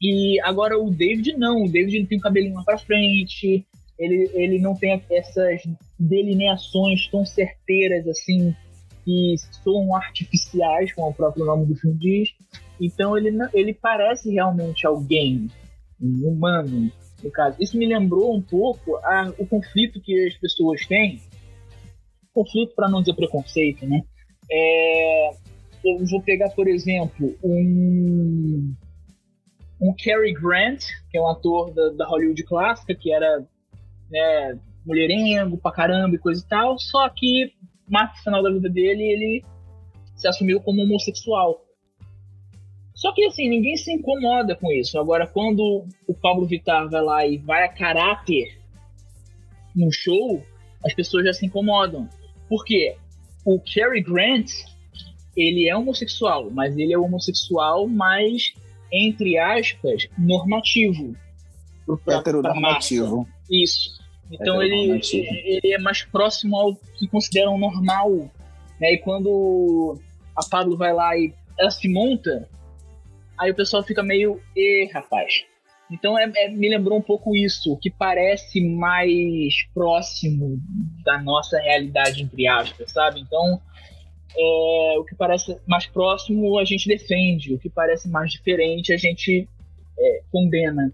E agora o David não, o David ele tem o cabelinho lá pra frente, ele, ele não tem essas delineações tão certeiras assim, que são artificiais, como o próprio nome do filme diz. Então ele, ele parece realmente alguém, um humano, no caso. Isso me lembrou um pouco a, o conflito que as pessoas têm, conflito para não dizer preconceito, né? É, eu vou pegar, por exemplo, um, um Cary Grant, que é um ator da, da Hollywood clássica, que era né, mulherengo pra caramba e coisa e tal, só que mais final da vida dele ele se assumiu como homossexual. Só que assim, ninguém se incomoda com isso. Agora, quando o Pablo Vittar vai lá e vai a caráter no show, as pessoas já se incomodam. Por quê? O Cary Grant, ele é homossexual, mas ele é homossexual mais, entre aspas, normativo. Heteronormativo. Isso. Então ele, ele é mais próximo ao que consideram normal. Né? E quando a Pablo vai lá e ela se monta, aí o pessoal fica meio, e rapaz. Então é, é, me lembrou um pouco isso, que parece mais próximo da nossa realidade, entre aspas, sabe? Então, é, o que parece mais próximo a gente defende, o que parece mais diferente a gente é, condena.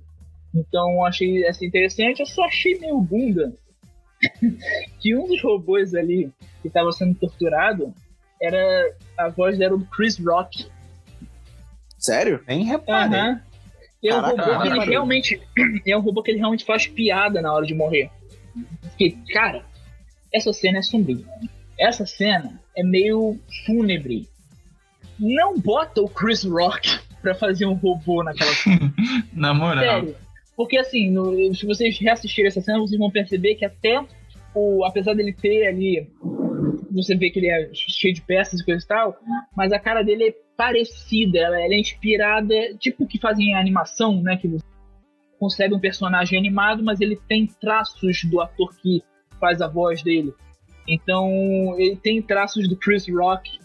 Então achei essa interessante, eu só achei meio bunda que um dos robôs ali que estava sendo torturado era a voz era do Chris Rock. Sério? Nem reparei. Uhum. É um Caraca, robô que ele realmente. É um robô que ele realmente faz piada na hora de morrer. Porque, cara, essa cena é sombria. Essa cena é meio fúnebre. Não bota o Chris Rock pra fazer um robô naquela cena. na moral. Sério. Porque assim, no, se vocês reassistirem essa cena, vocês vão perceber que até o, apesar dele ter ali, você vê que ele é cheio de peças e coisa e tal, mas a cara dele é parecida, ela, ela é inspirada, tipo que fazem animação, né? Que você consegue um personagem animado, mas ele tem traços do ator que faz a voz dele. Então, ele tem traços do Chris Rock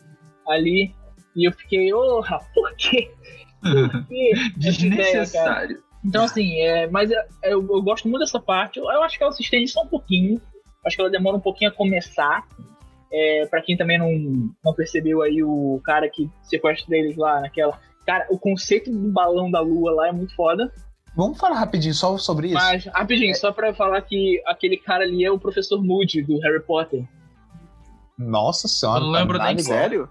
ali. E eu fiquei, orra, por quê? Por quê? Desnecessário. Ideia, então, assim, é, mas é, eu, eu, gosto muito dessa parte. Eu, eu, acho que ela se estende só um pouquinho. Acho que ela demora um pouquinho a começar. É, para quem também não, não percebeu aí, o cara que sequestra eles lá naquela. Cara, o conceito do balão da lua lá é muito foda. Vamos falar rapidinho só sobre isso. Mas, rapidinho, é... só pra falar que aquele cara ali é o professor Moody do Harry Potter. Nossa senhora, eu não lembro nem sério.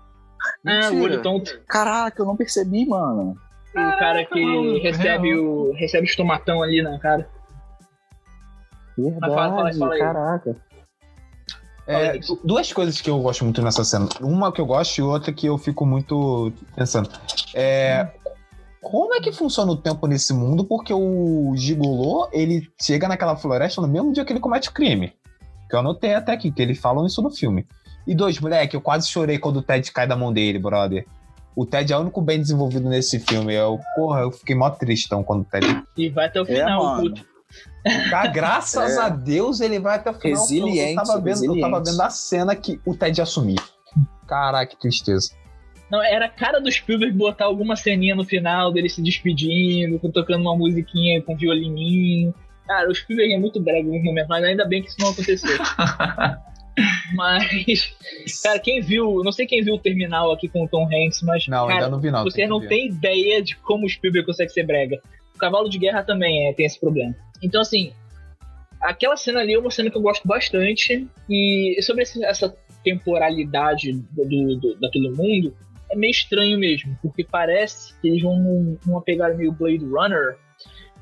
É, o olho tonto. Caraca, eu não percebi, mano. O cara que mano, recebe o recebe o estomatão ali na cara. Verdade, fala, fala, fala caraca. É, duas coisas que eu gosto muito nessa cena. Uma que eu gosto e outra que eu fico muito pensando. É, como é que funciona o tempo nesse mundo? Porque o Gigolô, ele chega naquela floresta no mesmo dia que ele comete o crime. Que eu anotei até aqui, que eles falam isso no filme. E dois, moleque, eu quase chorei quando o Ted cai da mão dele, brother. O Ted é o único bem desenvolvido nesse filme. Eu, porra, eu fiquei mó tristão quando o Ted. E vai até o final, é, Cara, graças é. a Deus ele vai até o final. Resiliente. Eu tava, vendo, resiliente. eu tava vendo a cena que o Ted ia assumir. Caraca, que tristeza. Não, era a cara do Spielberg botar alguma ceninha no final dele se despedindo, tocando uma musiquinha com violininho. Cara, o Spielberg é muito breve no momento, mas ainda bem que isso não aconteceu. mas, cara, quem viu, não sei quem viu o Terminal aqui com o Tom Hanks, mas não, cara, ainda não vi não. Você não tem ideia de como o Spielberg consegue ser brega. O Cavalo de Guerra também é, tem esse problema. Então, assim, aquela cena ali é uma cena que eu gosto bastante e sobre essa temporalidade do, do, daquele mundo, é meio estranho mesmo, porque parece que eles vão numa pegada meio Blade Runner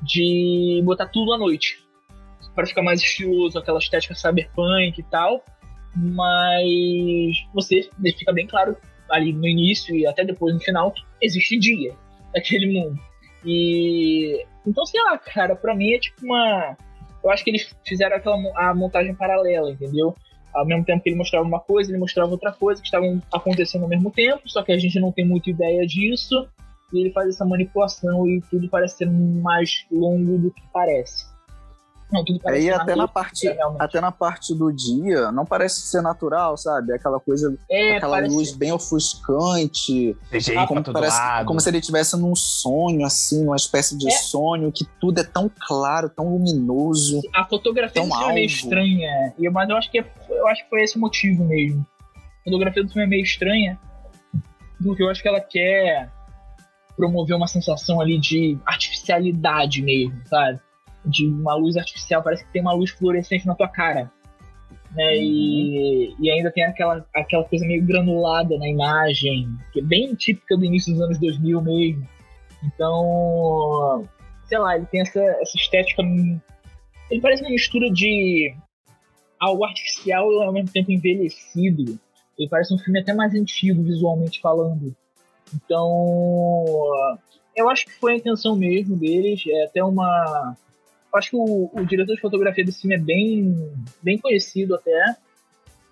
de botar tudo à noite. Para ficar mais estiloso, aquela estética cyberpunk e tal. Mas você fica bem claro ali no início e até depois no final que existe dia naquele mundo. E então, sei lá, cara, pra mim é tipo uma. Eu acho que eles fizeram aquela a montagem paralela, entendeu? ao mesmo tempo que ele mostrava uma coisa, ele mostrava outra coisa, que estavam acontecendo ao mesmo tempo, só que a gente não tem muita ideia disso, e ele faz essa manipulação e tudo parece ser mais longo do que parece. Não, tudo parece e até na parte até na parte do dia não parece ser natural, sabe? Aquela coisa, é, aquela parece... luz bem ofuscante, ah, como, parece, como se ele estivesse num sonho assim, uma espécie de é. sonho que tudo é tão claro, tão luminoso. A fotografia do filme é meio estranha, mas eu acho que é, eu acho que foi esse o motivo mesmo. A fotografia do filme é meio estranha, porque eu acho que ela quer promover uma sensação ali de artificialidade mesmo, sabe? De uma luz artificial, parece que tem uma luz fluorescente na tua cara. Né? Uhum. E, e ainda tem aquela, aquela coisa meio granulada na imagem, que é bem típica do início dos anos 2000 mesmo. Então, sei lá, ele tem essa, essa estética. Ele parece uma mistura de algo artificial e ao mesmo tempo envelhecido. Ele parece um filme até mais antigo, visualmente falando. Então, eu acho que foi a intenção mesmo deles. É até uma acho que o, o, diretor de fotografia desse filme é bem, bem conhecido até.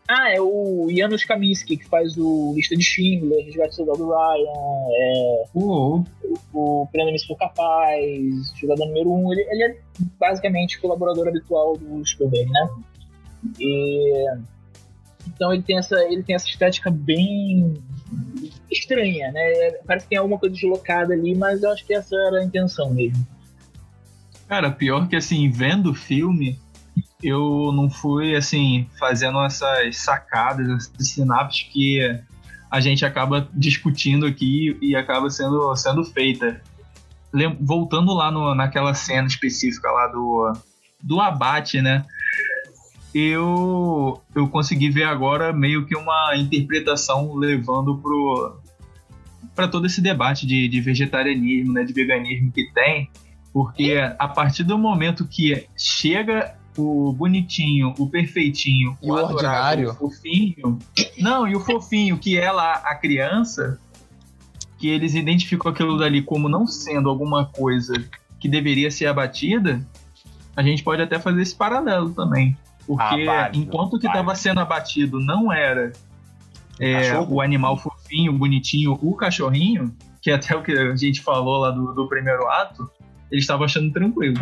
Ah, é o Janusz Kaminski, que faz o Lista de Schindler, Resgate Soldado Ryan, é, uhum. o, o Prêmio For Capaz, Jogador Número 1. Um, ele, ele é basicamente colaborador habitual do Spielberg, né? E, então ele tem, essa, ele tem essa estética bem estranha, né? Parece que tem alguma coisa deslocada ali, mas eu acho que essa era a intenção mesmo. Cara, pior que assim, vendo o filme, eu não fui assim, fazendo essas sacadas, esses sinapses que a gente acaba discutindo aqui e acaba sendo, sendo feita. Voltando lá no, naquela cena específica lá do, do abate, né? Eu, eu consegui ver agora meio que uma interpretação levando pro para todo esse debate de, de vegetarianismo, né, de veganismo que tem, porque a partir do momento que chega o bonitinho, o perfeitinho, o, o ordinário, o fofinho. Não, e o fofinho, que é lá a criança, que eles identificam aquilo dali como não sendo alguma coisa que deveria ser abatida, a gente pode até fazer esse paralelo também. Porque ah, enquanto que estava sendo abatido não era é, o animal fofinho, bonitinho, o cachorrinho, que é até o que a gente falou lá do, do primeiro ato, eles estavam achando tranquilo.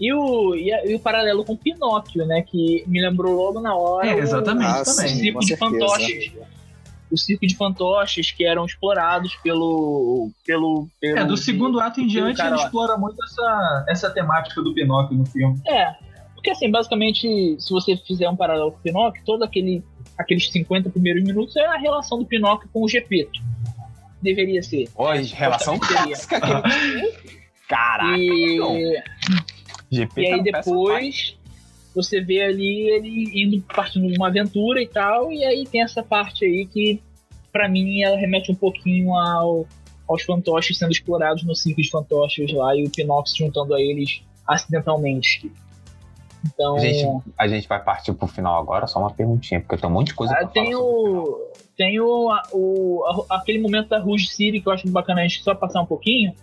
E o, e, a, e, o paralelo com Pinóquio, né? Que me lembrou logo na hora. É, exatamente, o, também. O circo de fantoches. O circo de fantoches que eram explorados pelo. pelo, pelo é, do segundo ato em diante ele explora muito essa, essa temática do Pinóquio no filme. É. Porque, assim, basicamente, se você fizer um paralelo com o Pinóquio, todo aquele, aqueles 50 primeiros minutos é a relação do Pinóquio com o Gepeto. Deveria ser. Hoje, relação clássica. que- Caraca, não. E, GP e tá aí depois você vê ali ele indo partindo de uma aventura e tal, e aí tem essa parte aí que, pra mim, ela remete um pouquinho ao, aos fantoches sendo explorados no circo de fantoches lá e o se juntando a eles acidentalmente. Então, A gente, a gente vai partir pro final agora, só uma perguntinha, porque eu tenho um monte de coisa ah, pra tem falar sobre final. o. Tem o, o, aquele momento da Rouge City que eu acho bacana a gente só passar um pouquinho.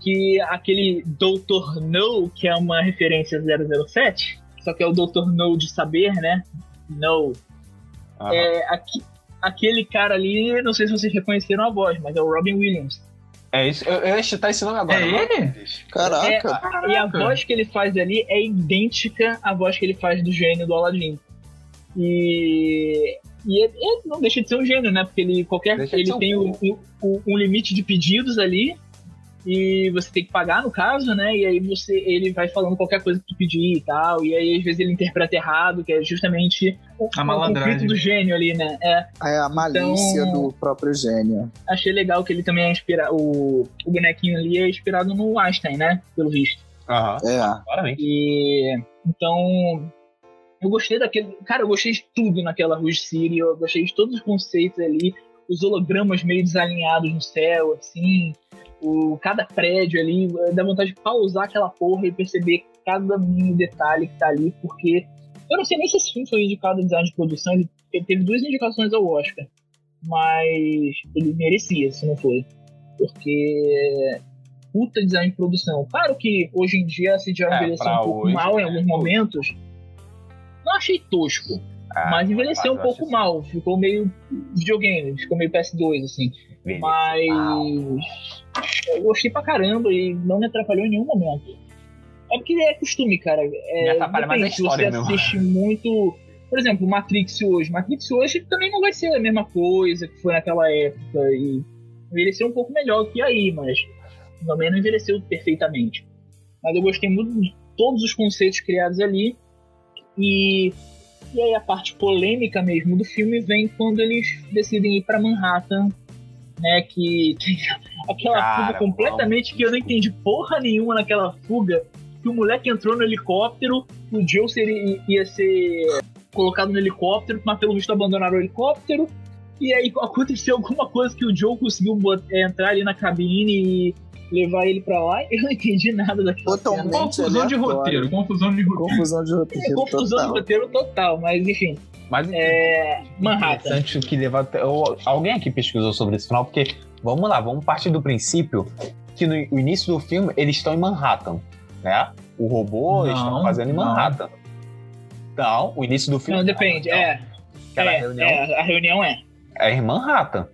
Que aquele Doutor No, que é uma referência 007, só que é o Doutor No de saber, né? No. Aham. É, aqui- aquele cara ali, não sei se vocês reconheceram a voz, mas é o Robin Williams. É isso, eu, eu ia chutar esse nome agora. É ele? Caraca. É, e a voz que ele faz ali é idêntica à voz que ele faz do gênio do Aladdin. E, e ele, ele não deixa de ser um gênio, né? Porque ele, qualquer, Deixa ele um tem o- o- um limite de pedidos ali e você tem que pagar, no caso, né? E aí você, ele vai falando qualquer coisa que tu pedir e tal. E aí, às vezes, ele interpreta errado, que é justamente o, A o malandragem. conflito do gênio ali, né? É, É a malícia Então- do próprio gênio. achei legal que ele também é inspirado. O, o bonequinho ali é inspirado no Einstein, né? Pelo visto. Aham, É. claramente. E então eu gostei daquele. Cara, eu gostei de tudo naquela Rouge City, eu gostei de todos os conceitos ali, os hologramas meio desalinhados no céu, assim, o, cada prédio ali, dá vontade de pausar aquela porra e perceber cada mínimo detalhe que tá ali, porque eu não sei nem se esse filme foi indicado em design de produção, ele, ele teve duas indicações ao Oscar, mas ele merecia se não foi. Porque puta design de produção. Claro que hoje em dia se já É, envelheceu um pouco hoje, mal em é alguns momentos. Não achei tosco, Ah, mas envelheceu um pouco mal. Ficou meio videogame, ficou meio PS2, assim. Mas eu gostei pra caramba e não me atrapalhou em nenhum momento. É porque é costume, cara. É, Me atrapalha mais a depende, história você mesmo. assiste muito. Por exemplo, Matrix hoje. Matrix hoje também não vai ser a mesma coisa que foi naquela época. E envelheceu um pouco melhor que aí, mas também não envelheceu perfeitamente. Mas eu gostei muito de todos os conceitos criados ali. E, e aí a parte polêmica mesmo do filme vem quando eles decidem ir pra Manhattan, né? Que tem aquela Cara, fuga completamente que eu não entendi porra nenhuma naquela fuga. Que o moleque entrou no helicóptero, o Joe seria, ia ser colocado no helicóptero, mas pelo visto abandonaram o helicóptero. E aí aconteceu alguma coisa que o Joe conseguiu é, entrar ali na cabine e levar ele pra lá. Eu não entendi nada daquilo. Totalmente. Confusão de roteiro, confusão de roteiro. Confusão de roteiro. Confusão de total. roteiro total, mas enfim. Mas É. Manhattan. interessante que levar alguém aqui pesquisou sobre esse final, porque vamos lá, vamos partir do princípio que no o início do filme eles estão em Manhattan, né? O robô eles estão fazendo em. Manhattan. Não, o início do filme. Não, depende. É. Aquela É, reunião é, a reunião é. é em Manhattan.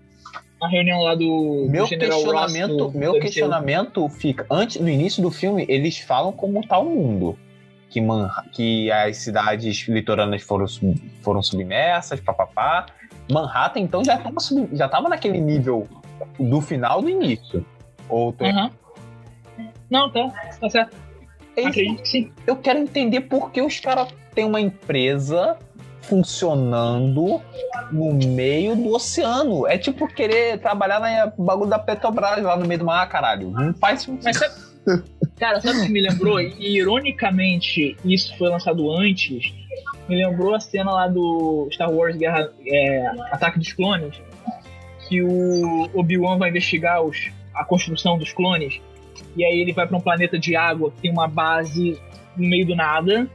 A reunião lá do, Meu do General Ross. questionamento, do- meu do questionamento fica antes no início do filme eles falam como tá o mundo, que Manha- que as cidades litorâneas foram foram submersas, papapá. Manhattan então já tava sub- já tava naquele nível do final do início. Ou tô- Aham. Não, tá. Tá certo. Isso. Acredito que sim. eu quero entender por que os caras têm uma empresa funcionando no meio do oceano. É tipo querer trabalhar na bagulho da Petrobras lá no meio do mar, caralho. Não faz sentido. Cara, sabe o que me lembrou? E ironicamente, isso foi lançado antes. Me lembrou a cena lá do Star Wars Guerra, é, Ataque dos Clones. Que o Obi-Wan vai investigar os, a construção dos clones. E aí ele vai pra um planeta de água que tem uma base no meio do nada.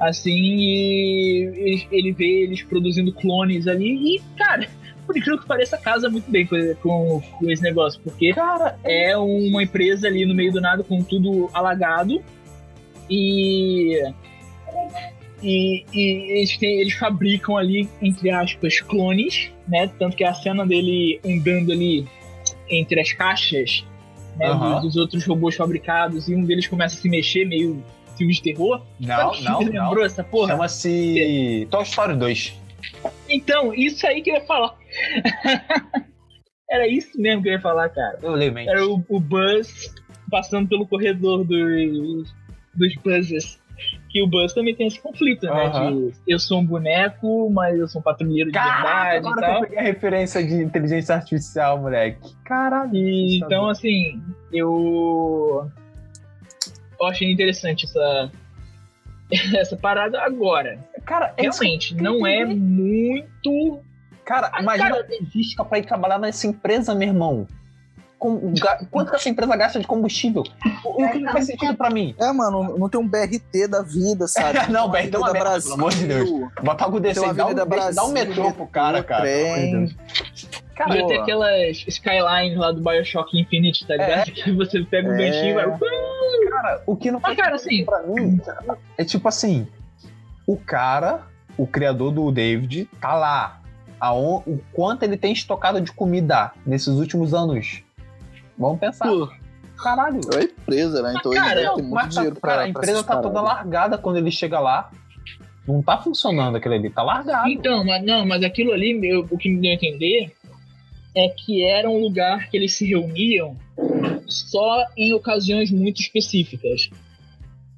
Assim, e ele, ele vê eles produzindo clones ali. E, cara, por incrível que pareça, casa muito bem com, com, com esse negócio. Porque Cara, é uma empresa ali no meio do nada com tudo alagado e e, e eles, têm- eles fabricam ali entre aspas clones né tanto que a cena dele andando ali entre as caixas né, Aham. do- dos outros robôs fabricados e um deles começa a se mexer meio filme de terror não, não, não. lembrou essa porra Chama-se Toy Story 2. então isso aí que eu ia falar era isso mesmo que eu ia falar cara Eu lembro. Era o, o Buzz passando pelo corredor dos, dos Buzzes. que o Buzz também tem esse conflito, né? Aham. De eu sou um boneco, mas eu sou um patrulheiro de Caraca, verdade e agora que eu tal. peguei a referência de inteligência artificial, moleque. Caralho. E, assustador. então, assim, eu. Eu achei interessante essa. Essa parada agora. Cara, é Realmente, eu não é muito. Cara, Ah, imagina cara- a logística pra ir trabalhar nessa empresa, meu irmão. Com- ga- quanto que essa empresa gasta de combustível? O, o que não faz sentido pra mim? É, mano, não tem um BRT da vida, sabe? Não, BRT é uma merda, pelo amor de Deus. Botar o Tem DC, uma dá um, dá um Brasil, metrô pro cara, cara. pelo amor de trem. Cara, Podia ter aquelas skylines lá do Bioshock Infinite, tá ligado? Que você pega o É. ganchinho e vai. cara, o que não Mas, faz cara, sentido assim. pra mim é tipo assim: o cara, o criador do David, tá lá. Aon- o quanto ele tem estocado de comida nesses últimos anos? Vamos pensar. Pô, Caralho. é empresa, né? Então cara, ele Não, ter muito mas tá- dinheiro pra cara, a empresa tá toda largada quando ele chega lá. Não tá funcionando aquilo ali, tá largado. Então, mas não, mas aquilo ali, eu- o que me deu a entender é que era um lugar que eles se reuniam só em ocasiões muito específicas.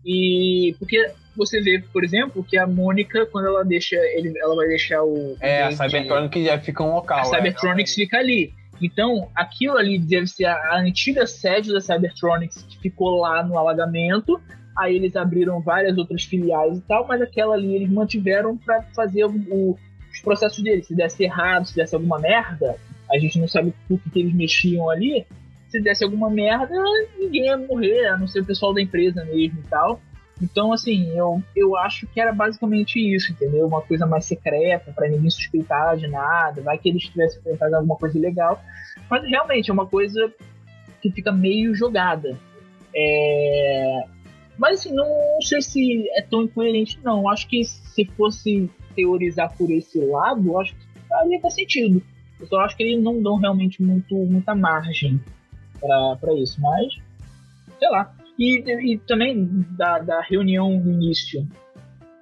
E porque você vê, por exemplo, que a Mônica, quando ela deixa, ele, ela vai deixar o. É, a Cybertronic já fica um local. a é. Cybertronics fica ali. Então, aquilo ali deve ser a, a antiga sede da Cybertronics que ficou lá no alagamento. Aí eles abriram várias outras filiais e tal, mas aquela ali eles mantiveram para fazer o- o- os processos deles. Se desse errado, se desse alguma merda, a gente não sabe por que, eles mexiam ali. Se desse alguma merda, ninguém ia morrer, a não ser o pessoal da empresa mesmo e tal. Então, assim, eu, eu acho que era basicamente isso, entendeu? Uma coisa mais secreta, pra ninguém suspeitar de nada. Vai que eles tivessem feito alguma coisa ilegal. Mas realmente é uma coisa que fica meio jogada. É... Mas, assim, não sei se é tão incoerente, não. Acho que se fosse teorizar por esse lado, acho que faria sentido. Eu só acho que eles não dão realmente muito, muita margem pra isso. Mas, sei lá. E, e também da, da reunião no início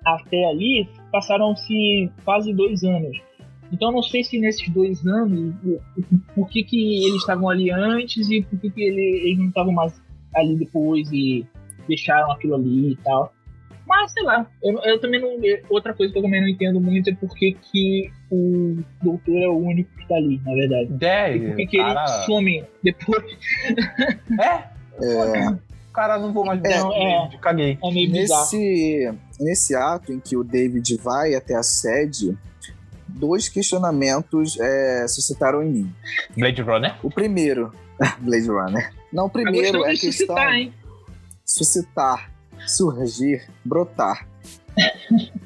até ali, passaram-se quase dois anos. Então eu não sei se nesses dois anos, por que, que eles estavam ali antes e por que, que ele- eles não estavam mais ali depois e deixaram aquilo ali e tal. Mas sei lá, eu, eu também não. outra coisa que eu também não entendo muito é por que, que o doutor é o único que tá ali, na verdade. É, E por que, que cara... ele some depois? É, É, cara, não vou mais ver. Não, é. Caguei. É meio nesse, nesse ato em que o David vai até a sede, dois questionamentos é, suscitaram em mim. Blade Runner? O primeiro, Blade Runner. Não, o primeiro é a questão suscitar, hein? suscitar, surgir, brotar.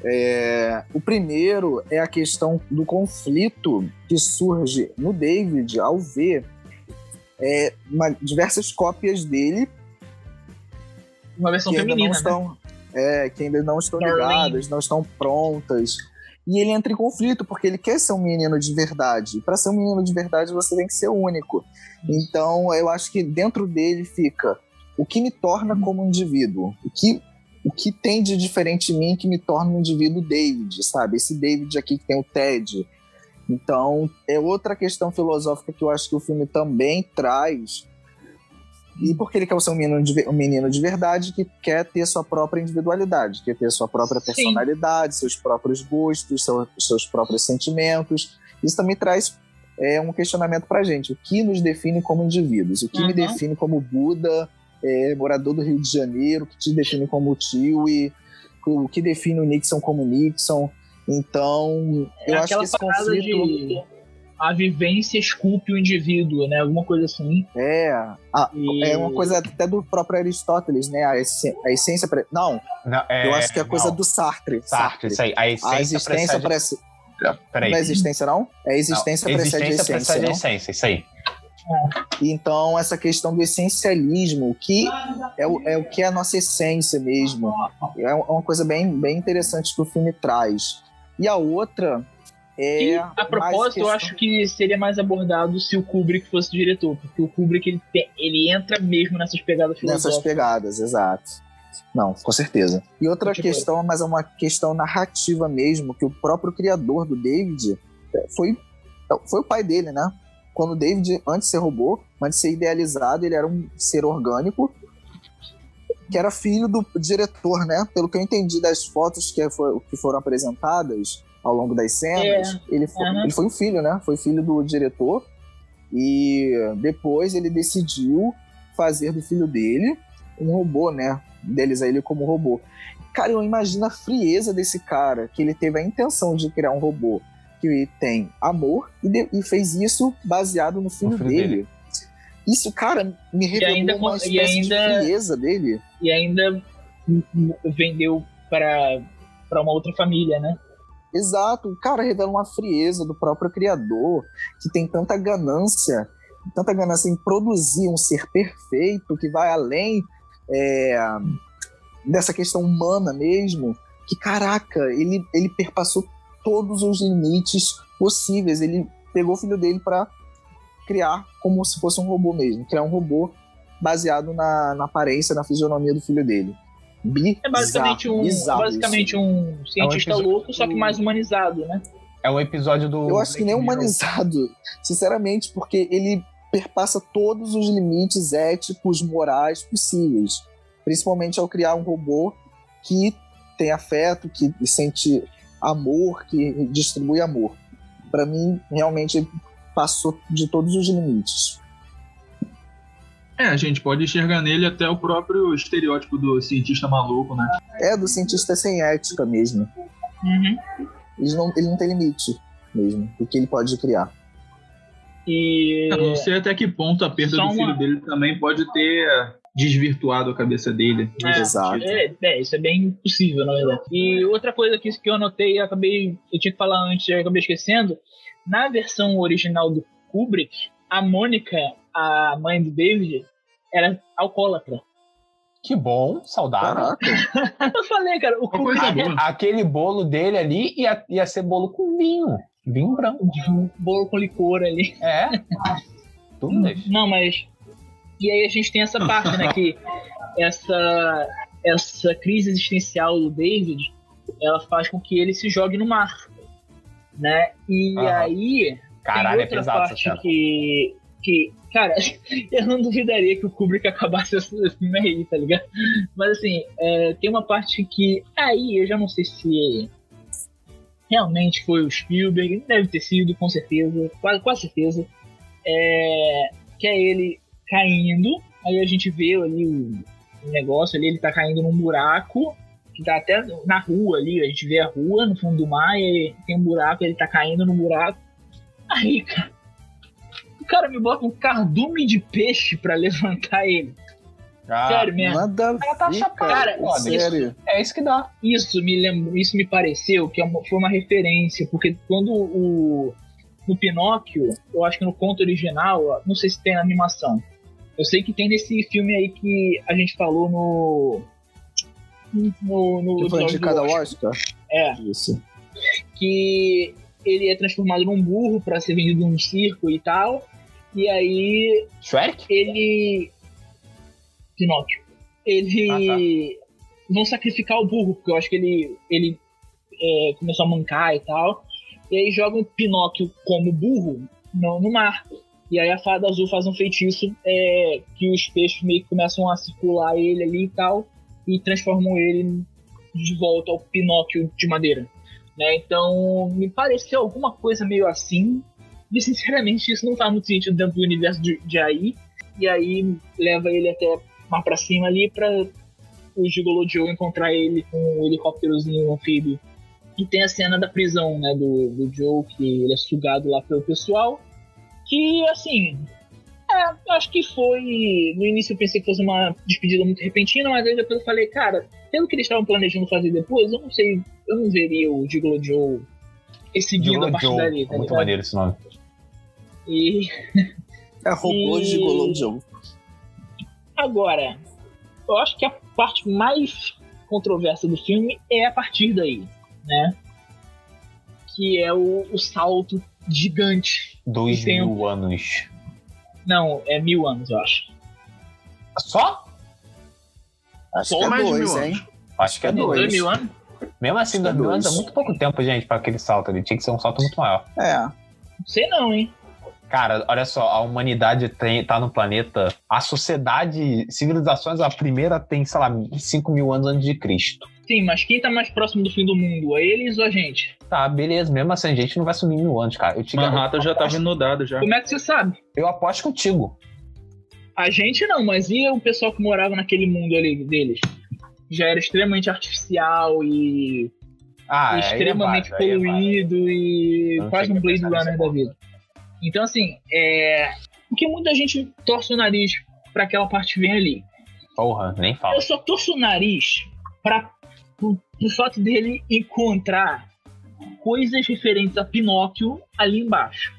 É, o primeiro é a questão do conflito que surge no David ao ver é, uma- diversas cópias dele Uma versão que ainda não feminina, né? estão, é, que ainda não estão Darlene. ligadas, não estão prontas. E ele entra em conflito porque ele quer ser um menino de verdade. Para ser um menino de verdade, você tem que ser único. Então, eu acho que dentro dele fica o que me torna como um indivíduo, o que o que tem de diferente em mim que me torna um indivíduo David, sabe? Esse David aqui que tem o Ted. Então, é outra questão filosófica que eu acho que o filme também traz. E porque ele quer ser um menino de, um menino de verdade que quer ter sua própria individualidade, quer ter sua própria Sim. personalidade, seus próprios gostos, seu- seus próprios sentimentos. Isso também traz é, um questionamento pra gente. O que nos define como indivíduos? O que me Uhum. define como Buda, é, morador do Rio de Janeiro? Que te define como Tiwi? O que define o Nixon como Nixon? Então, É eu acho que esse conflito... de a vivência esculpe o indivíduo, né? Alguma coisa assim. É, a- E- é uma coisa até do próprio Aristóteles, né? A, essência, a essência pre- não, Não, é, eu acho que é coisa não. do Sartre. Sartre, isso aí. A essência A existência precede... Não é existência, não? É a existência Não, precede a existência essência. precede a não? essência, isso aí. Então, essa questão do essencialismo, o que é o, é o que é a nossa essência mesmo. É é uma coisa bem, bem interessante que o filme traz. E a outra é. E, a propósito, eu questão- acho que seria mais abordado se o Kubrick fosse diretor, porque o Kubrick ele, tem- ele entra mesmo nessas pegadas Nessas filosóficas. pegadas, exato. Não, com certeza. E outra Tipo- questão, mas é uma questão narrativa mesmo, que o próprio criador do David é, foi, foi o pai dele, né? Quando o David, antes de ser robô, antes de ser idealizado, ele era um ser orgânico que era filho do diretor, né? Pelo que eu entendi das fotos que, for, que foram apresentadas ao longo das cenas, é. ele, foi, uhum. ele foi um filho, né? Foi filho do diretor. E depois ele decidiu fazer do filho dele um robô, né? Deles a ele como robô. Cara, eu imagino a frieza desse cara, que ele teve a intenção de criar um robô que tem amor e, de, e fez isso baseado no filho, filho dele. dele. Isso, cara, me revelou ainda, uma espécie ainda, de frieza dele. E ainda vendeu para para uma outra família, né? Exato, o cara revela uma frieza do próprio criador, que tem tanta ganância, tanta ganância em produzir um ser perfeito que vai além é, dessa questão humana mesmo, que caraca, ele, ele perpassou todos os limites possíveis. Ele pegou o filho dele para criar como se fosse um robô mesmo, criar um robô baseado na, na aparência, na fisionomia do filho dele. Bizarro, é basicamente um, basicamente um cientista é um louco, só que mais humanizado, né? É um episódio do. Eu acho que nem humanizado, sinceramente, porque ele perpassa todos os limites éticos, morais possíveis principalmente ao criar um robô que tem afeto, que sente amor, que distribui amor. Para mim, realmente passou de todos os limites. É, a gente pode enxergar nele até o próprio estereótipo do cientista maluco, né? É, do cientista sem ética mesmo. Uhum. Ele, não, ele não tem limite mesmo, do que ele pode criar. E... Eu não sei até que ponto a perda Só do filho uma... dele também pode ter desvirtuado a cabeça dele. É, Exato. É, é, isso é bem possível, na verdade. E outra coisa que, que eu anotei, eu acabei, eu tinha que falar antes, eu acabei esquecendo, na versão original do Kubrick, a Mônica, a mãe do David, era alcoólatra. Que bom, saudável. eu falei, cara, o Kubrick... Aquele bolo dele ali ia, ia ser bolo com vinho. Vinho branco. Bolo com licor ali. É. Tudo Não, mas e aí a gente tem essa parte, né, que essa, essa crise existencial do David, ela faz com que ele se jogue no mar, né? E aí Caralho, tem outra é pesado, parte que, que, cara, eu não duvidaria que o Kubrick acabasse esse filme aí, tá ligado? Mas assim, é, tem uma parte que aí eu já não sei se realmente foi o Spielberg, deve ter sido, com certeza, quase, quase certeza, é, que é ele caindo, aí a gente vê ali o, negócio ali, ele tá caindo num buraco, que tá até na rua ali, a gente vê a rua no fundo do mar, e tem um buraco, ele tá caindo no buraco. Aí, cara, o cara me bota um cardume de peixe para levantar ele. Ah, sério mesmo. Nada a ver, tá cara, cara sério. Isso, é isso que dá. Isso me lembro, isso me pareceu que é foi uma referência, porque quando o no Pinóquio, eu acho que no conto original, não sei se tem na animação, eu sei que tem nesse filme aí que a gente falou no. No. no que foi indicado ao Oscar? É. Isso. Que ele é transformado num burro para ser vendido num circo e tal. E aí. Shrek? Ele. Pinóquio. Ele. Ah, tá. Vão sacrificar o burro, porque eu acho que ele. Ele é, começou a mancar e tal. E aí jogam Pinóquio como burro no, no mar. E aí a fada azul faz um feitiço é, que os peixes meio que começam a circular ele ali e tal, e transformam ele de volta ao Pinóquio de madeira. Né? Então, me pareceu alguma coisa meio assim. E sinceramente, isso não faz muito sentido dentro do universo de, de aí. E aí leva ele até mais pra cima ali pra o Gigolo Joe encontrar ele com um helicópterozinho anfíbio. E tem a cena da prisão, né, do, do Joe, que ele é sugado lá pelo pessoal que, assim, é, acho que foi. No início eu pensei que fosse uma despedida muito repentina, mas aí depois eu falei, cara, pelo que eles estavam planejando fazer depois, eu não sei, eu não veria o Gigolo Joe seguindo a partir Joe. dali. Tá muito maneiro esse nome. E. É robô e... Gigolo Joe. Agora, eu acho que a parte mais controversa do filme é a partir daí, né? Que é o, o salto gigante. Dois mil um... anos. Não, é mil anos, eu acho. Só? Acho Só que é mais dois, mil hein? Anos. Acho que é dois. dois mil anos? Mesmo assim, dois mil anos é muito pouco tempo, gente, para aquele salto ali. Tinha que ser um salto muito maior. É. Não sei não, hein? Cara, olha só, a humanidade tem, tá no planeta. A sociedade, civilizações, a primeira tem, sei lá, 5 mil anos antes de Cristo. Sim, mas quem tá mais próximo do fim do mundo? É eles ou a gente? Tá, beleza. Mesmo assim, a gente não vai sumir mil anos, cara. Eu te Manhattan já aposto, tava inundado já. Como é que você sabe? Eu aposto contigo. A gente não, mas e o pessoal que morava naquele mundo ali deles? Já era extremamente artificial e Ah, e é extremamente é válido. poluído e Não quase um Blade Runner da vida. Então, assim, é. O que muita gente torce o nariz pra aquela parte vem ali. Porra, nem fala. Eu só torço o nariz pra, pro fato dele encontrar coisas referentes a Pinóquio ali embaixo.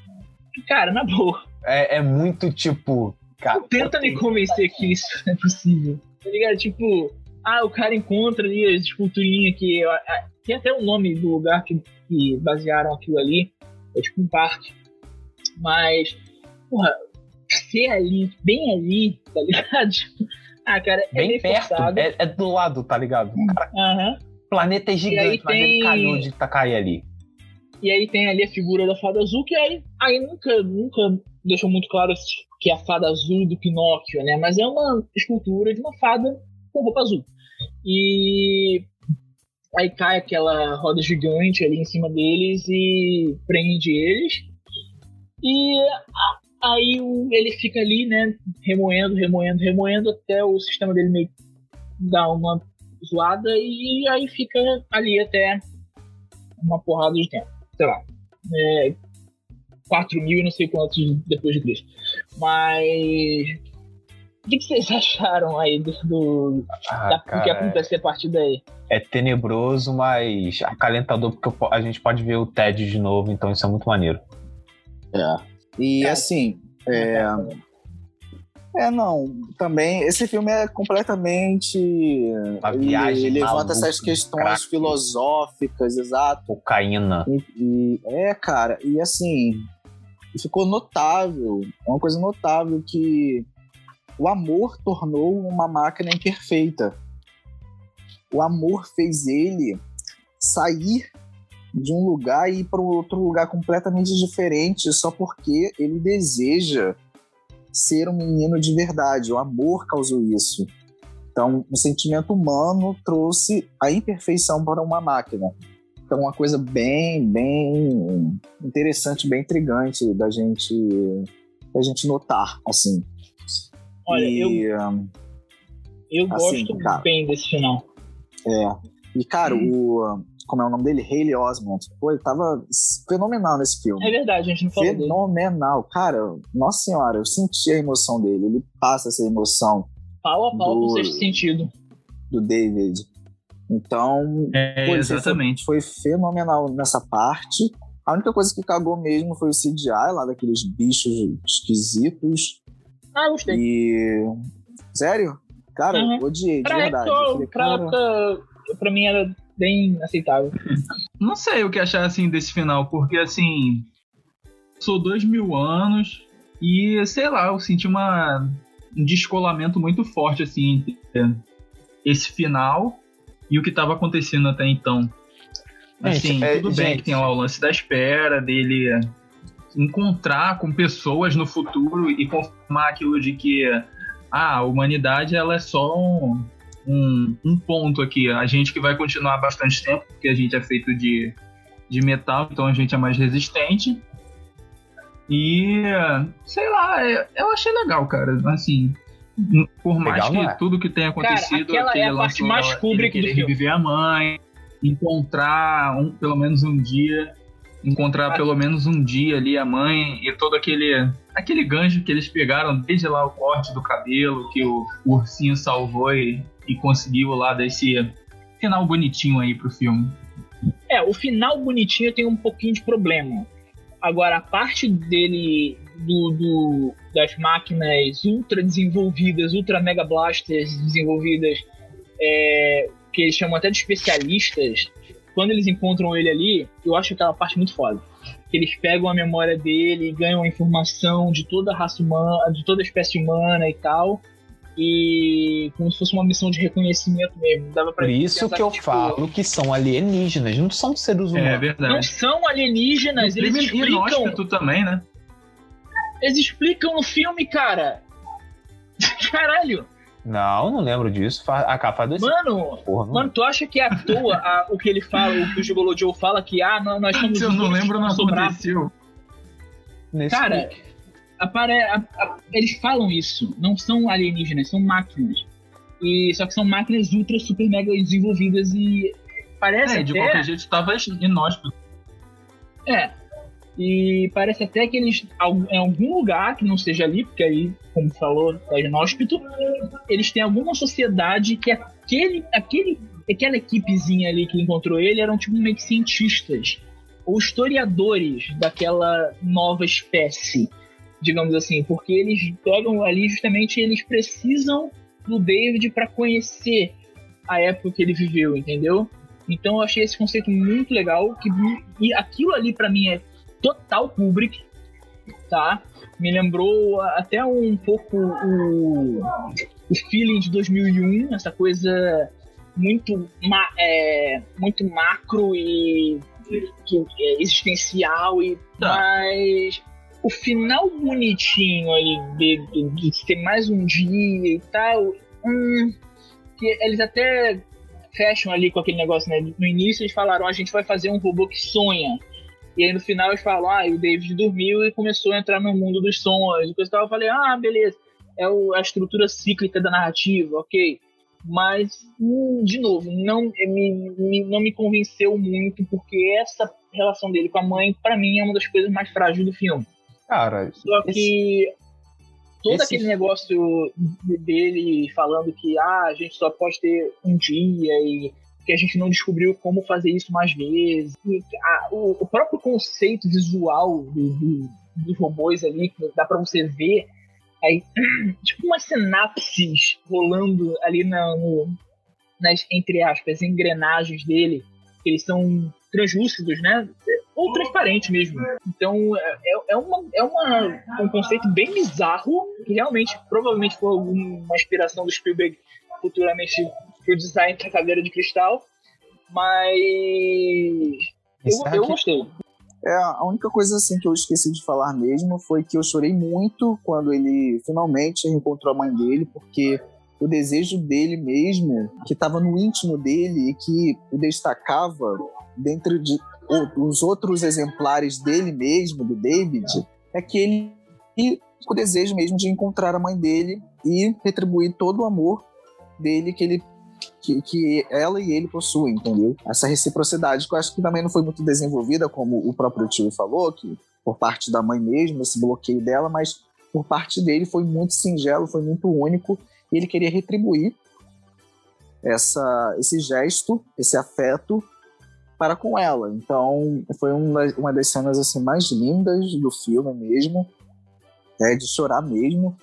Cara, na boa. É, é muito tipo. Cara, Não tenta me convencer que isso é possível. Tá ligado? Tipo, ah, o cara encontra ali as esculturinhas que. Tem até o nome do lugar que, que basearam aquilo ali. É tipo um parque. Mas, porra, ser ali, bem ali, tá ligado? Ah, cara, é bem perto. É, é do lado, tá ligado? Cara, o planeta é gigante, mas tem- ele calhou de cair ali. E aí tem ali a figura da fada azul, que aí, aí nunca, nunca deixou muito claro que é a fada azul do Pinóquio, né? Mas é uma escultura de uma fada com roupa azul. E aí cai aquela roda gigante ali em cima deles e prende eles. E aí o- ele fica ali, né? Remoendo, remoendo, remoendo, até o sistema dele meio dá uma zoada e aí fica ali até uma porrada de tempo sei lá, é, 4 mil e não sei quantos depois de Cristo. Mas. O que, que vocês acharam aí do, do, Ah, da- do que cara, acontece a partir daí? é tenebroso, mas acalentador, porque a gente pode ver o Ted de novo, então isso é muito maneiro. E Cara, assim, é, é não, também esse filme é completamente Uma ele viagem levanta maluca, essas questões craque. filosóficas, exato. Cocaína. E, e- é, cara, e assim, ficou notável, é uma coisa notável que o amor tornou uma máquina imperfeita. O amor fez ele sair de um lugar e ir para outro lugar completamente diferente só porque ele deseja ser um menino de verdade. O amor causou isso. Então, o sentimento humano trouxe a imperfeição para uma máquina. Então, uma coisa bem, bem interessante, bem intrigante da gente, da gente notar, assim. Olha, e, eu, eu assim, gosto cara. bem desse final. é, e cara, o como é o nome dele, Haley Osment, pô, ele tava fenomenal nesse filme. É verdade, a gente não falou dele. Fenomenal, cara. Nossa senhora, eu senti a emoção dele. Ele passa essa emoção Pau a pau com o do- sexto sentido. do David. Então, É, Pô, exatamente. foi fenomenal nessa parte. A única coisa que cagou mesmo foi o CGI lá daqueles bichos esquisitos. Ah, gostei. E. Sério? Cara, Uhum. eu odiei, de Pra, verdade. Eu época, falei, pra, cara, época, pra mim era bem aceitável. Não sei o que achar assim desse final, porque assim. Sou dois mil anos e, sei lá, eu senti uma, um descolamento muito forte assim entre esse final e o que estava acontecendo até então. Assim, Gente, é, tudo bem gente. que tem lá o lance da espera, dele encontrar com pessoas no futuro e confirmar aquilo de que ah, a humanidade ela é só um, um, um ponto aqui. A gente que vai continuar bastante tempo, porque a gente é feito de, de metal, então a gente é mais resistente. E sei lá, é- eu achei legal, cara. Assim, por mais Legal, que é? tudo que tenha acontecido, aquela é aquele a lance parte mais Kubrick do filme. reviver a mãe, encontrar um, pelo menos um dia, encontrar pelo menos um dia ali a mãe e todo aquele aquele gancho que eles pegaram desde lá o corte do cabelo que o ursinho salvou e, e conseguiu lá desse final bonitinho aí pro filme. É, o final bonitinho tem um pouquinho de problema. Agora, a parte dele, do, do- das máquinas ultra desenvolvidas, ultra mega blasters desenvolvidas, é, que eles chamam até de especialistas, quando eles encontram ele ali, eu acho aquela parte muito foda. Que eles pegam a memória dele, ganham a informação de toda a raça humana, de toda a espécie humana e tal. E como se fosse uma missão de reconhecimento mesmo. Dava pra Por isso que eu tipo, falo que são alienígenas, não são seres É humanos. Não verdade. são alienígenas, E eles explicam. inóspito também, né? Eles explicam no filme, cara. Caralho. Não, não lembro disso. A capa desse. Mano, Porra, não- mano, tu acha que é à toa a- o que ele fala, o que o Gigolo Joe fala que, ah, não, nós somos Se eu não lembro, não aconteceu. nesse Cara, apare- a- a- eles falam isso. Não são alienígenas, são máquinas. E, só que são máquinas ultra, super, mega desenvolvidas e parece É, de até... qualquer jeito, tava inóspito. É. E parece até que eles, em algum lugar que não seja ali, porque aí, como falou, é inóspito, eles têm alguma sociedade que aquele, aquele, aquela equipezinha ali que encontrou ele eram tipo meio que cientistas ou historiadores daquela nova espécie, digamos assim, porque eles pegam ali justamente eles precisam do David para conhecer a época que ele viveu, entendeu? Então eu achei esse conceito muito legal que e aquilo ali pra mim é total Kubrick, tá? Me lembrou até um pouco o, o feeling de 2001, essa coisa muito ma- é, muito macro e é existencial e Tá. mas o final bonitinho ali de, de, de ter mais um dia e tal, hum, que eles até fecham ali com aquele negócio, né? No início eles falaram, "Ah, a gente vai fazer um robô que sonha. E aí no final eles falam, ah, o David dormiu e começou a entrar no mundo dos sonhos. E coisa e tal. Eu falei, ah, beleza. É o- a estrutura cíclica da narrativa, ok. Mas, hum, de novo, não eh, me, me- não me convenceu muito, porque essa relação dele com a mãe, pra mim, é uma das coisas mais frágeis do filme. Cara, Só que todo esse- aquele negócio de- dele falando que ah, a gente só pode ter um dia e que a gente não descobriu como fazer isso mais vezes. E a- o, o próprio conceito visual do- do- dos robôs ali, que dá pra você ver, aí, tipo umas sinapses rolando ali na, no- nas, entre aspas, engrenagens dele, que eles são translúcidos, né? Ou transparentes mesmo. Então, é, é, uma, é uma, um conceito bem bizarro, que realmente, provavelmente foi alguma inspiração do Spielberg futuramente pro design da caveira de cristal, mas eu, eu gostei. É, a única coisa assim que eu esqueci de falar mesmo foi que eu chorei muito quando ele finalmente encontrou a mãe dele, porque o desejo dele mesmo, que estava no íntimo dele e que o destacava dentro de os outros exemplares dele mesmo, do David, é que ele o desejo mesmo de encontrar a mãe dele e retribuir todo o amor dele que ele que, que ela e ele possuem, entendeu? Essa reciprocidade que eu acho que também não foi muito desenvolvida, como o próprio tio falou, que por parte da mãe mesmo, esse bloqueio dela, mas por parte dele foi muito singelo, foi muito único, e ele queria retribuir essa, esse gesto, esse afeto para com ela. Então, foi uma, uma das cenas assim mais lindas do filme mesmo, é de chorar mesmo.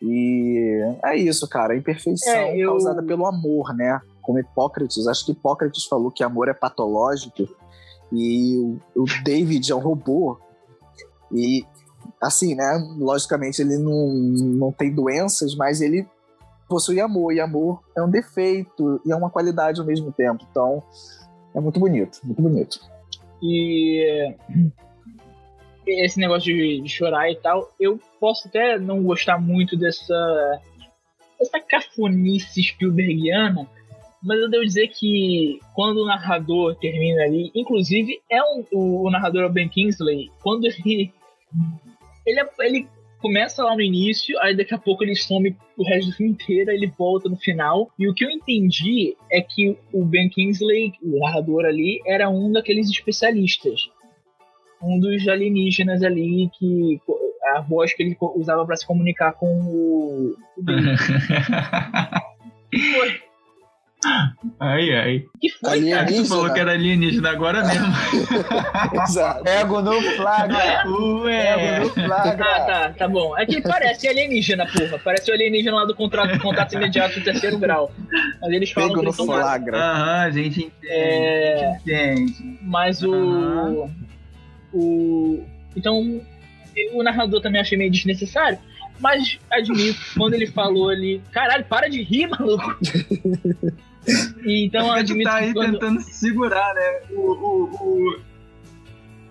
E é isso, cara, a imperfeição É, eu- causada pelo amor, né? Como Hipócrates, acho que Hipócrates falou que amor é patológico e o, o David é um robô. E assim, né? Logicamente ele não, não tem doenças, mas ele possui amor, e amor é um defeito e é uma qualidade ao mesmo tempo. Então, é muito bonito, muito bonito. E esse negócio de, de chorar e tal, eu posso até não gostar muito dessa essa cafonice Spielbergiana, mas eu devo dizer que quando o narrador termina ali, inclusive é um, o, o narrador é Ben Kingsley, quando ele ele, ele começa lá no início, aí daqui a pouco ele some o resto do filme inteiro, aí ele volta no final. E o que eu entendi é que o Ben Kingsley, o narrador ali, era um daqueles especialistas. Um dos alienígenas ali que a voz que ele usava para se comunicar com o, foi? Ai, ai. Que foi, cara? Tu falou que era alienígena agora mesmo. Exato. Ego no flagra! Ego Ué. no Ah, flagra! tá, tá bom. É que parece alienígena, porra. Parece o alienígena lá do contrato, contato imediato do terceiro grau. Mas eles falam Pego que no flagra. Aham, a gente entende. É. A gente entende. Mas o. Aham. O. Então, o narrador também achei meio desnecessário. Mas admito, quando ele falou ali. Caralho, para de rir, maluco! E então tu admito tá aí quando. tentando segurar, né? O. o, o...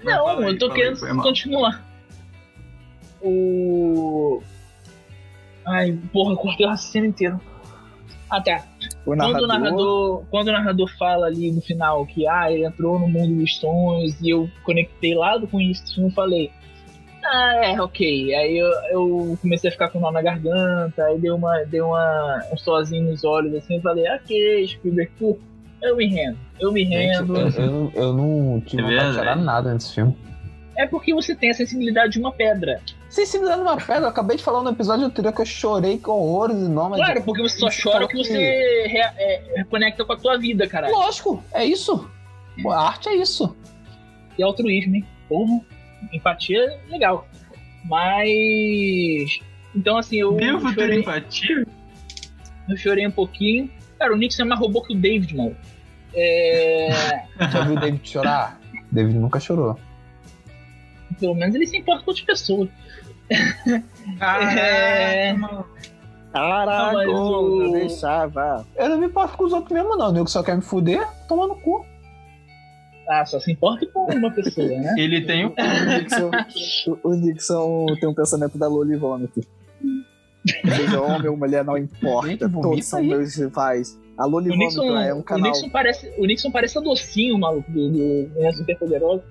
Não, Fala aí, eu tô aí, querendo mal. continuar. o. Ai, porra, eu cortei o raciocínio inteiro. Ah, tá. O Quando o, narrador, narrador, quando o narrador fala ali no final que ah, ele entrou no mundo dos tons e eu conectei lá com isso, eu falei, ah, é, ok. Aí eu, eu comecei a ficar com nó na garganta, aí deu uma, deu uma, um sozinho nos olhos assim, eu falei, ok, Spielberg, tu, eu me rendo, eu me Gente, rendo. eu, eu, eu não tive É vontade de chorar nada nesse filme. É porque você tem a sensibilidade de uma pedra. Sensibilidade numa pedra, eu acabei de falar no episódio anterior que eu chorei com horrores e nomes. Claro, porque você só chora fala que você rea- é, reconecta com a tua vida, cara. Lógico, é isso. Pô, A arte é isso. E altruísmo, hein? Porra, empatia, legal. Mas. Então, assim, eu Devo ter chorei, empatia? eu chorei um pouquinho. Cara, o Nixon é mais robô que o David, mano. É. Já viu o David chorar? David nunca chorou. Pelo menos ele se importa com outras pessoas. É. Caraca, Não, o- eu deixava. Eu não me importo com os outros mesmo, não. O nego só quer me fuder, toma no cu. Ah, só se importa com uma pessoa, né? Ele tem o. O Nixon, o, o Nixon tem um pensamento da Loli Vômito. Seja homem ou mulher, não importa. Gente, Todos são aí. meus rivais. A Loli O Nixon, Vômito é um o, canal. Nixon parece, o Nixon parece a docinho, maluco, do, do Menina Super Poderosa.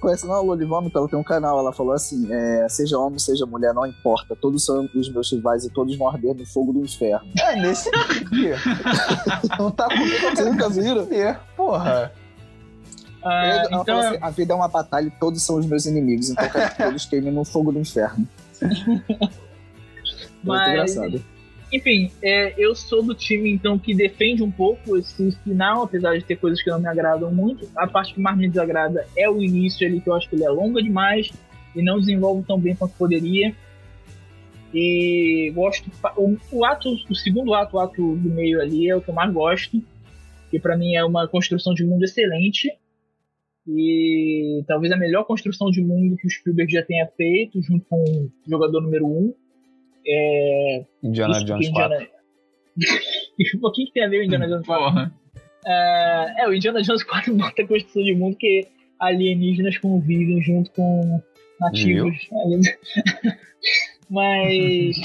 Conhece não a Loli Vômito? Ela tem um canal. Ela falou assim: é, seja homem, seja mulher, não importa. Todos são os meus rivais e todos vão arder no fogo do inferno. É, nesse dia. não tá comigo, quero nunca viram? fuder. Porra. Ah, então, falou assim, a vida é uma batalha e todos são os meus inimigos, então eu quero que todos queimem no fogo do inferno. Muito Mas- engraçado. Enfim, é, eu sou do time então que defende um pouco esse final, apesar de ter coisas que não me agradam muito. A parte que mais me desagrada é o início ali, que eu acho que ele é longo demais e não desenvolve tão bem quanto poderia. E gosto. O, o ato, o segundo ato, o ato do meio ali, é o que eu mais gosto. Que pra mim é uma construção de mundo excelente. E talvez a melhor construção de mundo que o Spielberg já tenha feito, junto com o jogador número 1. Um. É, Indiana isso Jones que 4. Indiana... o que, que tem a ver o Indiana Jones 4? Porra. É, é, o Indiana Jones 4 bota a construção de mundo que alienígenas convivem junto com nativos. Mas.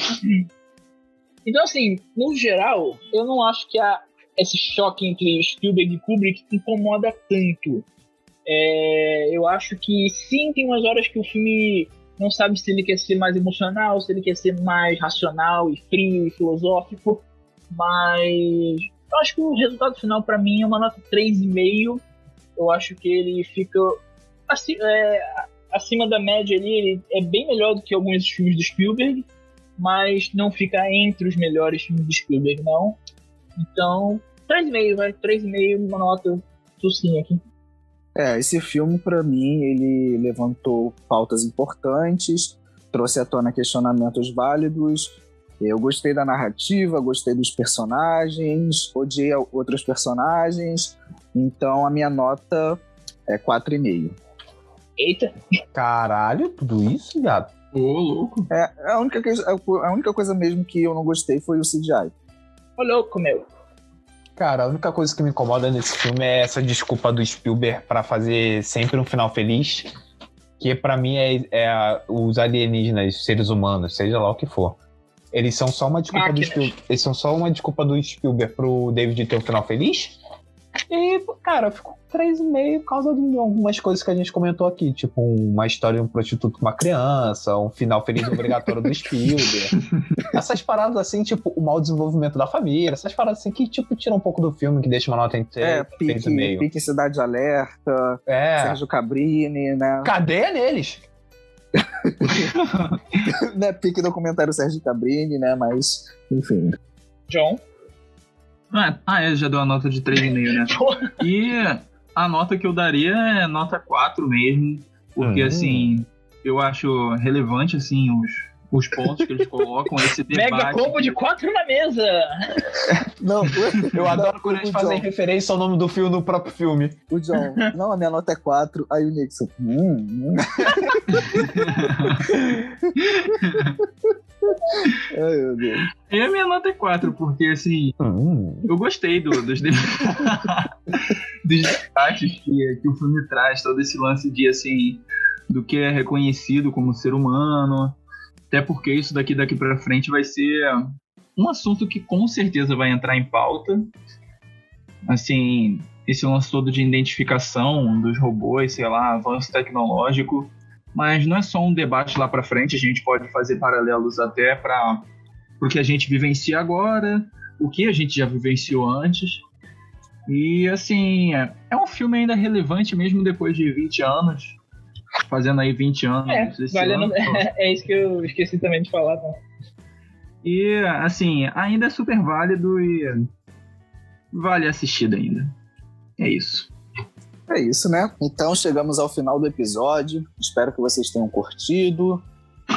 Então, assim, no geral, eu não acho que a, esse choque entre Spielberg e Kubrick incomoda tanto. É, eu acho que sim, tem umas horas que o filme não sabe se ele quer ser mais emocional, se ele quer ser mais racional e frio e filosófico, mas eu acho que o resultado final para mim é uma nota 3,5. Eu acho que ele fica aci- é, acima da média ali, ele é bem melhor do que alguns filmes do Spielberg, mas não fica entre os melhores filmes do Spielberg, não. Então, 3,5, vai, 3,5, uma nota sucinha aqui. É, esse filme, pra mim, ele levantou pautas importantes, trouxe à tona questionamentos válidos. Eu gostei da narrativa, gostei dos personagens, odiei outros personagens. Então, a minha nota é 4,5. Eita, Caralho, tudo isso, viado? Ô, louco. É, a, única, a única coisa mesmo que eu não gostei foi o CGI. ô louco, meu. Cara, a única coisa que me incomoda nesse filme é essa desculpa do Spielberg pra fazer sempre um final feliz. Que pra mim é, é os alienígenas, seres humanos, seja lá o que for. Eles são só uma desculpa do. Spielberg. Eles são só uma desculpa do Spielberg pro David ter um final feliz. E, cara, eu fico 3,5 por causa de algumas coisas que a gente comentou aqui, tipo uma história de um prostituto com uma criança, um final feliz obrigatório do Spielberg. Essas paradas assim, tipo, o mau desenvolvimento da família, essas paradas assim que, tipo, tiram um pouco do filme, que deixa uma nota entre É, 3 pique, e meio. pique Cidade Alerta, É. Sérgio Cabrini, né? Cadeia neles. né? Pique documentário Sérgio Cabrini, né? Mas, enfim. John. Ah, ah, é, já deu a nota de 3,5, né? E a nota que eu daria é nota 4 mesmo, porque Hum. assim, eu acho relevante assim os, os pontos que eles colocam, esse debate. Mega combo de quatro na mesa. Não, Eu adoro quando eles fazem referência ao nome do filme no próprio filme. o John. Não, a minha nota é 4. Aí o Nixon. Hum, hum. Ai, meu Deus. E a minha nota é 4, porque assim, Hum. eu gostei do- dos, de... dos debates que, que o filme traz, todo esse lance de assim, do que é reconhecido como ser humano, Até porque isso daqui daqui para frente vai ser um assunto que com certeza vai entrar em pauta. Assim, esse lance todo de identificação dos robôs, sei lá, avanço tecnológico. Mas não é só um debate lá para frente, a gente pode fazer paralelos até para o que a gente vivencia agora, o que a gente já vivenciou antes. E assim, é, é um filme ainda relevante mesmo depois de 20 anos. Fazendo aí 20 anos. É, vale ano. é isso que eu esqueci também de falar. Tá? E assim, ainda é super válido e vale assistir ainda. É isso. É isso, né? Então chegamos ao final do episódio. Espero que vocês tenham curtido.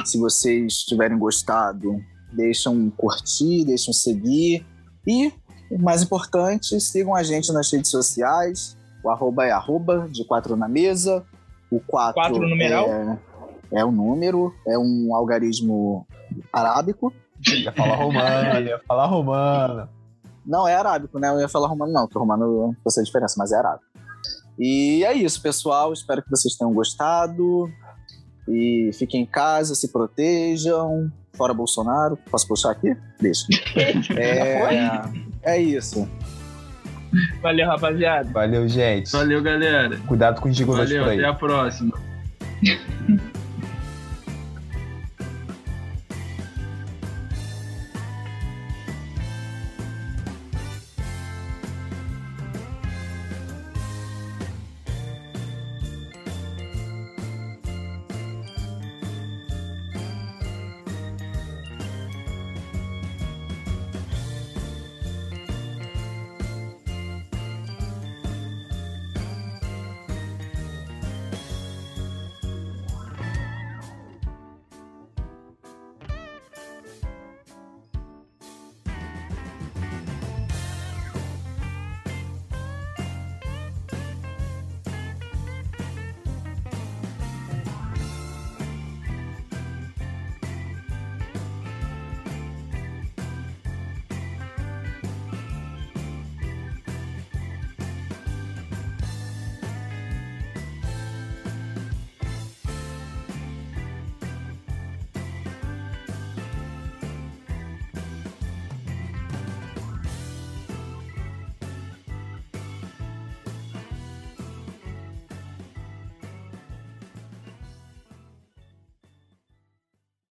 Se vocês tiverem gostado, deixam um curtir, deixam um seguir. E, o mais importante, sigam a gente nas redes sociais. O arroba é arroba de quatro na mesa. O quatro, quatro numeral? É, é o número, é um algarismo arábico. Ia falar romano, ia falar romano. Não, é arábico, né? Eu ia falar romano, não, porque romano não sei a diferença, mas é arábico. E é isso, pessoal. Espero que vocês tenham gostado. E fiquem em casa, se protejam. Fora Bolsonaro. Posso puxar aqui? Deixa. é, é isso. Valeu, rapaziada. Valeu, gente. Valeu, galera. Cuidado com os gigolos Valeu, até a próxima.